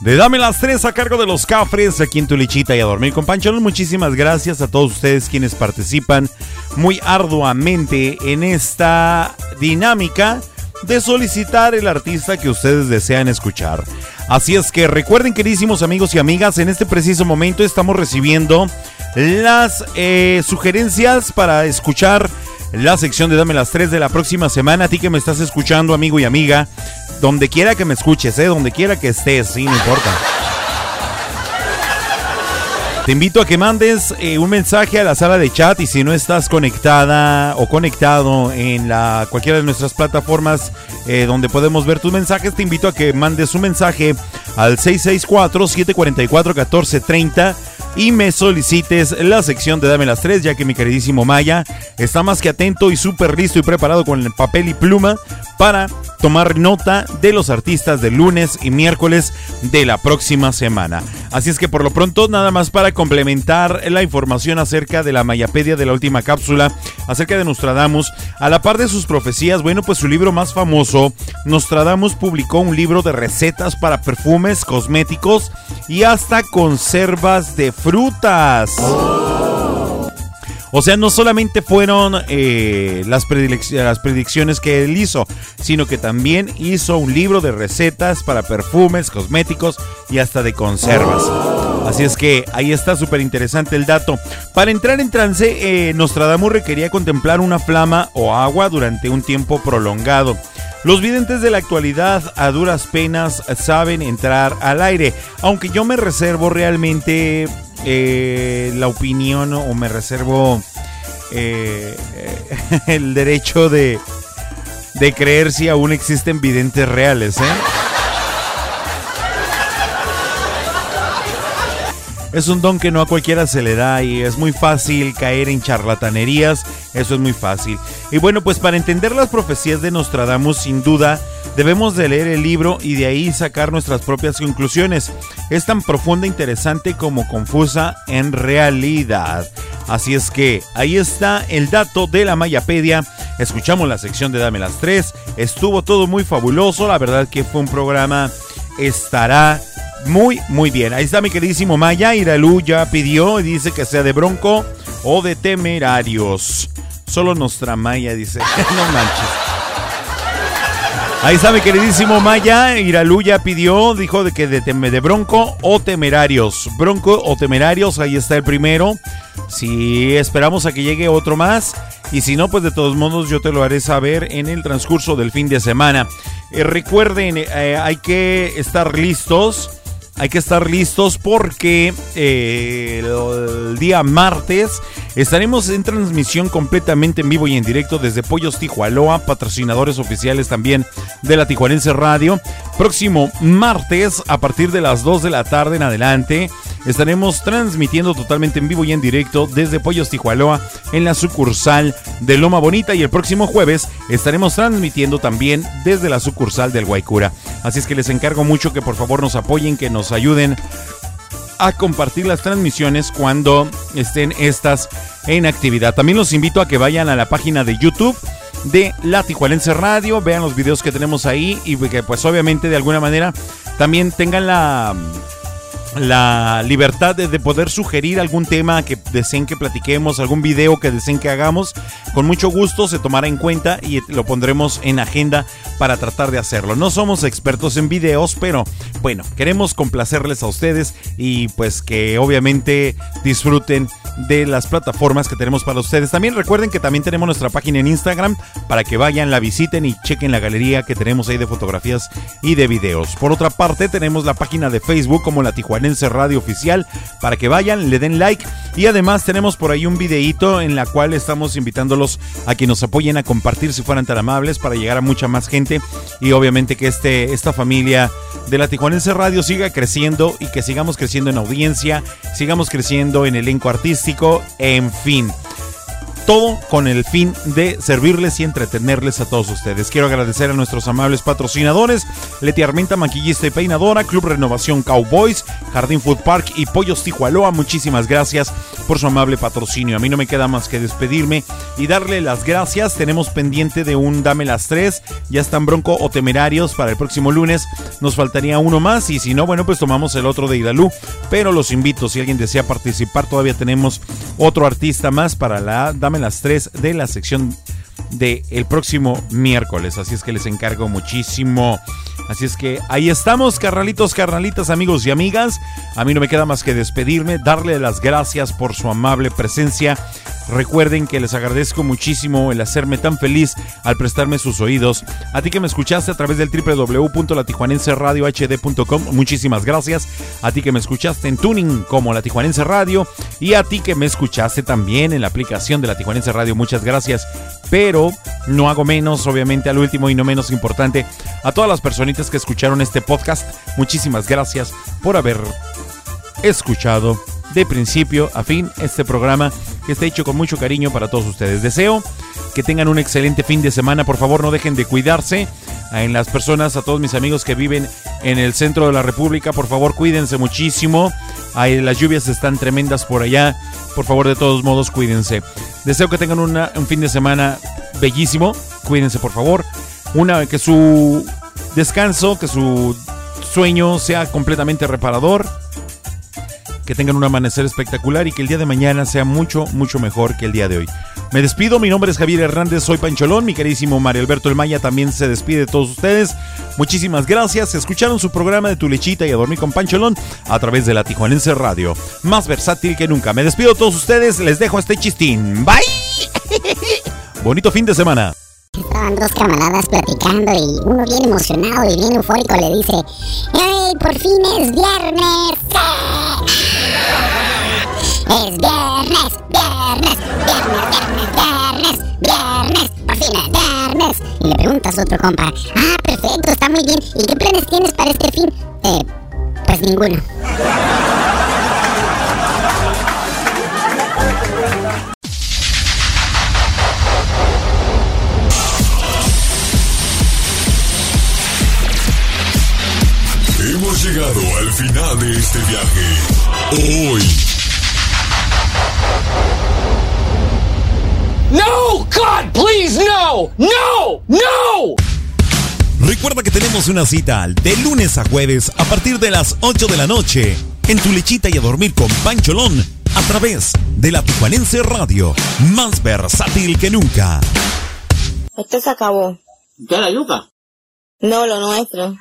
de Dame las tres a cargo de los cafres aquí en Tulichita y a dormir con Pancholón. Muchísimas gracias a todos ustedes quienes participan muy arduamente en esta dinámica de solicitar el artista que ustedes desean escuchar. Así es que recuerden, queridísimos amigos y amigas, en este preciso momento estamos recibiendo las eh, sugerencias para escuchar la sección de Dame las 3 de la próxima semana. A ti que me estás escuchando, amigo y amiga, donde quiera que me escuches, ¿eh? donde quiera que estés, sí, no importa. Te invito a que mandes eh, un mensaje a la sala de chat y si no estás conectada o conectado en la, cualquiera de nuestras plataformas eh, donde podemos ver tus mensajes, te invito a que mandes un mensaje al 664-744-1430 y me solicites la sección de Dame las 3, ya que mi queridísimo Maya está más que atento y súper listo y preparado con el papel y pluma para tomar nota de los artistas de lunes y miércoles de la próxima semana. Así es que por lo pronto, nada más para complementar la información acerca de la Mayapedia de la última cápsula, acerca de Nostradamus, a la par de sus profecías, bueno, pues su libro más famoso, Nostradamus publicó un libro de recetas para perfumes, cosméticos y hasta conservas de frutas. O sea, no solamente fueron eh, las, predicciones que él hizo, sino que también hizo un libro de recetas para perfumes, cosméticos y hasta de conservas. Así es que ahí está súper interesante el dato. Para entrar en trance, eh, Nostradamus requería contemplar una flama o agua durante un tiempo prolongado. Los videntes de la actualidad a duras penas saben entrar al aire, aunque yo me reservo realmente eh, la opinión o me reservo eh, (laughs) el derecho de, de creer si aún existen videntes reales. ¿eh? Es un don que no a cualquiera se le da y es muy fácil caer en charlatanerías, eso es muy fácil. Y bueno, pues para entender las profecías de Nostradamus, sin duda, debemos de leer el libro y de ahí sacar nuestras propias conclusiones. Es tan profunda, interesante como confusa en realidad. Así es que ahí está el dato de la Mayapedia. Escuchamos la sección de Dame las 3. Estuvo todo muy fabuloso, la verdad que fue un programa estará muy, muy bien. Ahí está mi queridísimo Maya. Iralú ya pidió y dice que sea de Bronco o de Temerarios. Solo nuestra Maya dice. (laughs) no manches. Ahí está mi queridísimo Maya. Iralú ya pidió, dijo de que de, de Bronco o Temerarios. Bronco o Temerarios, ahí está el primero. Si esperamos a que llegue otro más. Y si no, pues de todos modos yo te lo haré saber en el transcurso del fin de semana. Eh, recuerden, eh, hay que estar listos. Hay que estar listos porque eh, el, día martes estaremos en transmisión completamente en vivo y en directo desde Pollos Tijualoa, patrocinadores oficiales también de la Tijuanense Radio. Próximo martes a partir de las 2 de la tarde en adelante estaremos transmitiendo totalmente en vivo y en directo desde Pollos Tijualoa en la sucursal de Loma Bonita y el próximo jueves estaremos transmitiendo también desde la sucursal del Guaycura. Así es que les encargo mucho que por favor nos apoyen, que nos ayuden a compartir las transmisiones cuando estén estas en actividad. También los invito a que vayan a la página de YouTube de La Tijuanense Radio, vean los videos que tenemos ahí y que pues obviamente de alguna manera también tengan la la libertad de, de poder sugerir algún tema que deseen que platiquemos, algún video que deseen que hagamos, con mucho gusto se tomará en cuenta y lo pondremos en agenda para tratar de hacerlo. No somos expertos en videos, pero bueno, queremos complacerles a ustedes y pues que obviamente disfruten de las plataformas que tenemos para ustedes. También recuerden que también tenemos nuestra página en Instagram para que vayan, la visiten y chequen la galería que tenemos ahí de fotografías y de videos. Por otra parte, tenemos la página de Facebook como la Radio Oficial para que vayan, le den like y además tenemos por ahí un videíto en la cual estamos invitándolos a que nos apoyen a compartir si fueran tan amables para llegar a mucha más gente y obviamente que este, esta familia de la Tijuanense Radio siga creciendo y que sigamos creciendo en audiencia, sigamos creciendo en elenco artístico, en fin. Todo con el fin de servirles y entretenerles a todos ustedes. Quiero agradecer a nuestros amables patrocinadores, Leti Armenta, maquillista y peinadora, Club Renovación Cowboys, Jardín Food Park y Pollos Tijualoa. Muchísimas gracias por su amable patrocinio. A mí no me queda más que despedirme y darle las gracias. Tenemos pendiente de un Dame las tres. Ya están Bronco o Temerarios para el próximo lunes. Nos faltaría uno más y si no, bueno, pues tomamos el otro de Idalú. Pero los invito, si alguien desea participar, todavía tenemos otro artista más para la Dame las tres de la sección de el próximo miércoles. Así es que les encargo muchísimo. Así es que ahí estamos, carnalitos, carnalitas, amigos y amigas. A mí no me queda más que despedirme, darle las gracias por su amable presencia. Recuerden que les agradezco muchísimo el hacerme tan feliz al prestarme sus oídos. A ti que me escuchaste a través del www.latijuanenseradiohd.com, muchísimas gracias. A ti que me escuchaste en Tuning como La Tijuanense Radio y a ti que me escuchaste también en la aplicación de La Tijuanense Radio, muchas gracias. Pero no hago menos, obviamente, al último y no menos importante, a todas las personitas que escucharon este podcast, muchísimas gracias por haber escuchado de principio a fin este programa que está hecho con mucho cariño para todos ustedes. Deseo que tengan un excelente fin de semana. Por favor, no dejen de cuidarse. En las personas, a todos mis amigos que viven en el centro de la República, por favor, cuídense muchísimo. Las lluvias están tremendas por allá. Por favor, de todos modos, cuídense. Deseo que tengan una- un fin de semana bellísimo. Cuídense, por favor. Una, que su descanso, que su sueño sea completamente reparador que tengan un amanecer espectacular y que el día de mañana sea mucho, mucho mejor que el día de hoy. Me despido, mi nombre es Javier Hernández, soy Pancholón, mi queridísimo Mario Alberto El Maya también se despide de todos ustedes. Muchísimas gracias, escucharon su programa de Tu Lechita y a Dormir con Pancholón a través de la Tijuanense Radio, más versátil que nunca. Me despido de todos ustedes, les dejo este chistín. Bye. (laughs) Bonito fin de semana. Estaban dos camaradas platicando y uno bien emocionado y bien eufórico le dice, ¡Ey, por fin es viernes! ¡Es viernes, viernes, viernes, viernes, viernes, viernes! ¡Por fin es viernes! Y le preguntas a otro compa, ¡Ah, perfecto, está muy bien! ¿Y qué planes tienes para este fin? Eh, pues ninguno. Hemos llegado al final de este viaje. Hoy No! God, please, no! No! No! Recuerda que tenemos una cita de lunes a jueves a partir de las 8 de la noche en tu lechita y a dormir con Pancholón a través de la Tijuanense Radio, más versátil que nunca. Esto se acabó. ¿Qué la yuca? No, lo nuestro.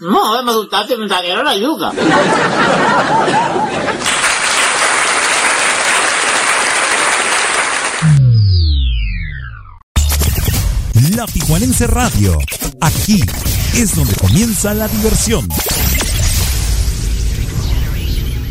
No, me asustaste, me la yuca. (laughs) La Tijuanense Radio, aquí es donde comienza la diversión.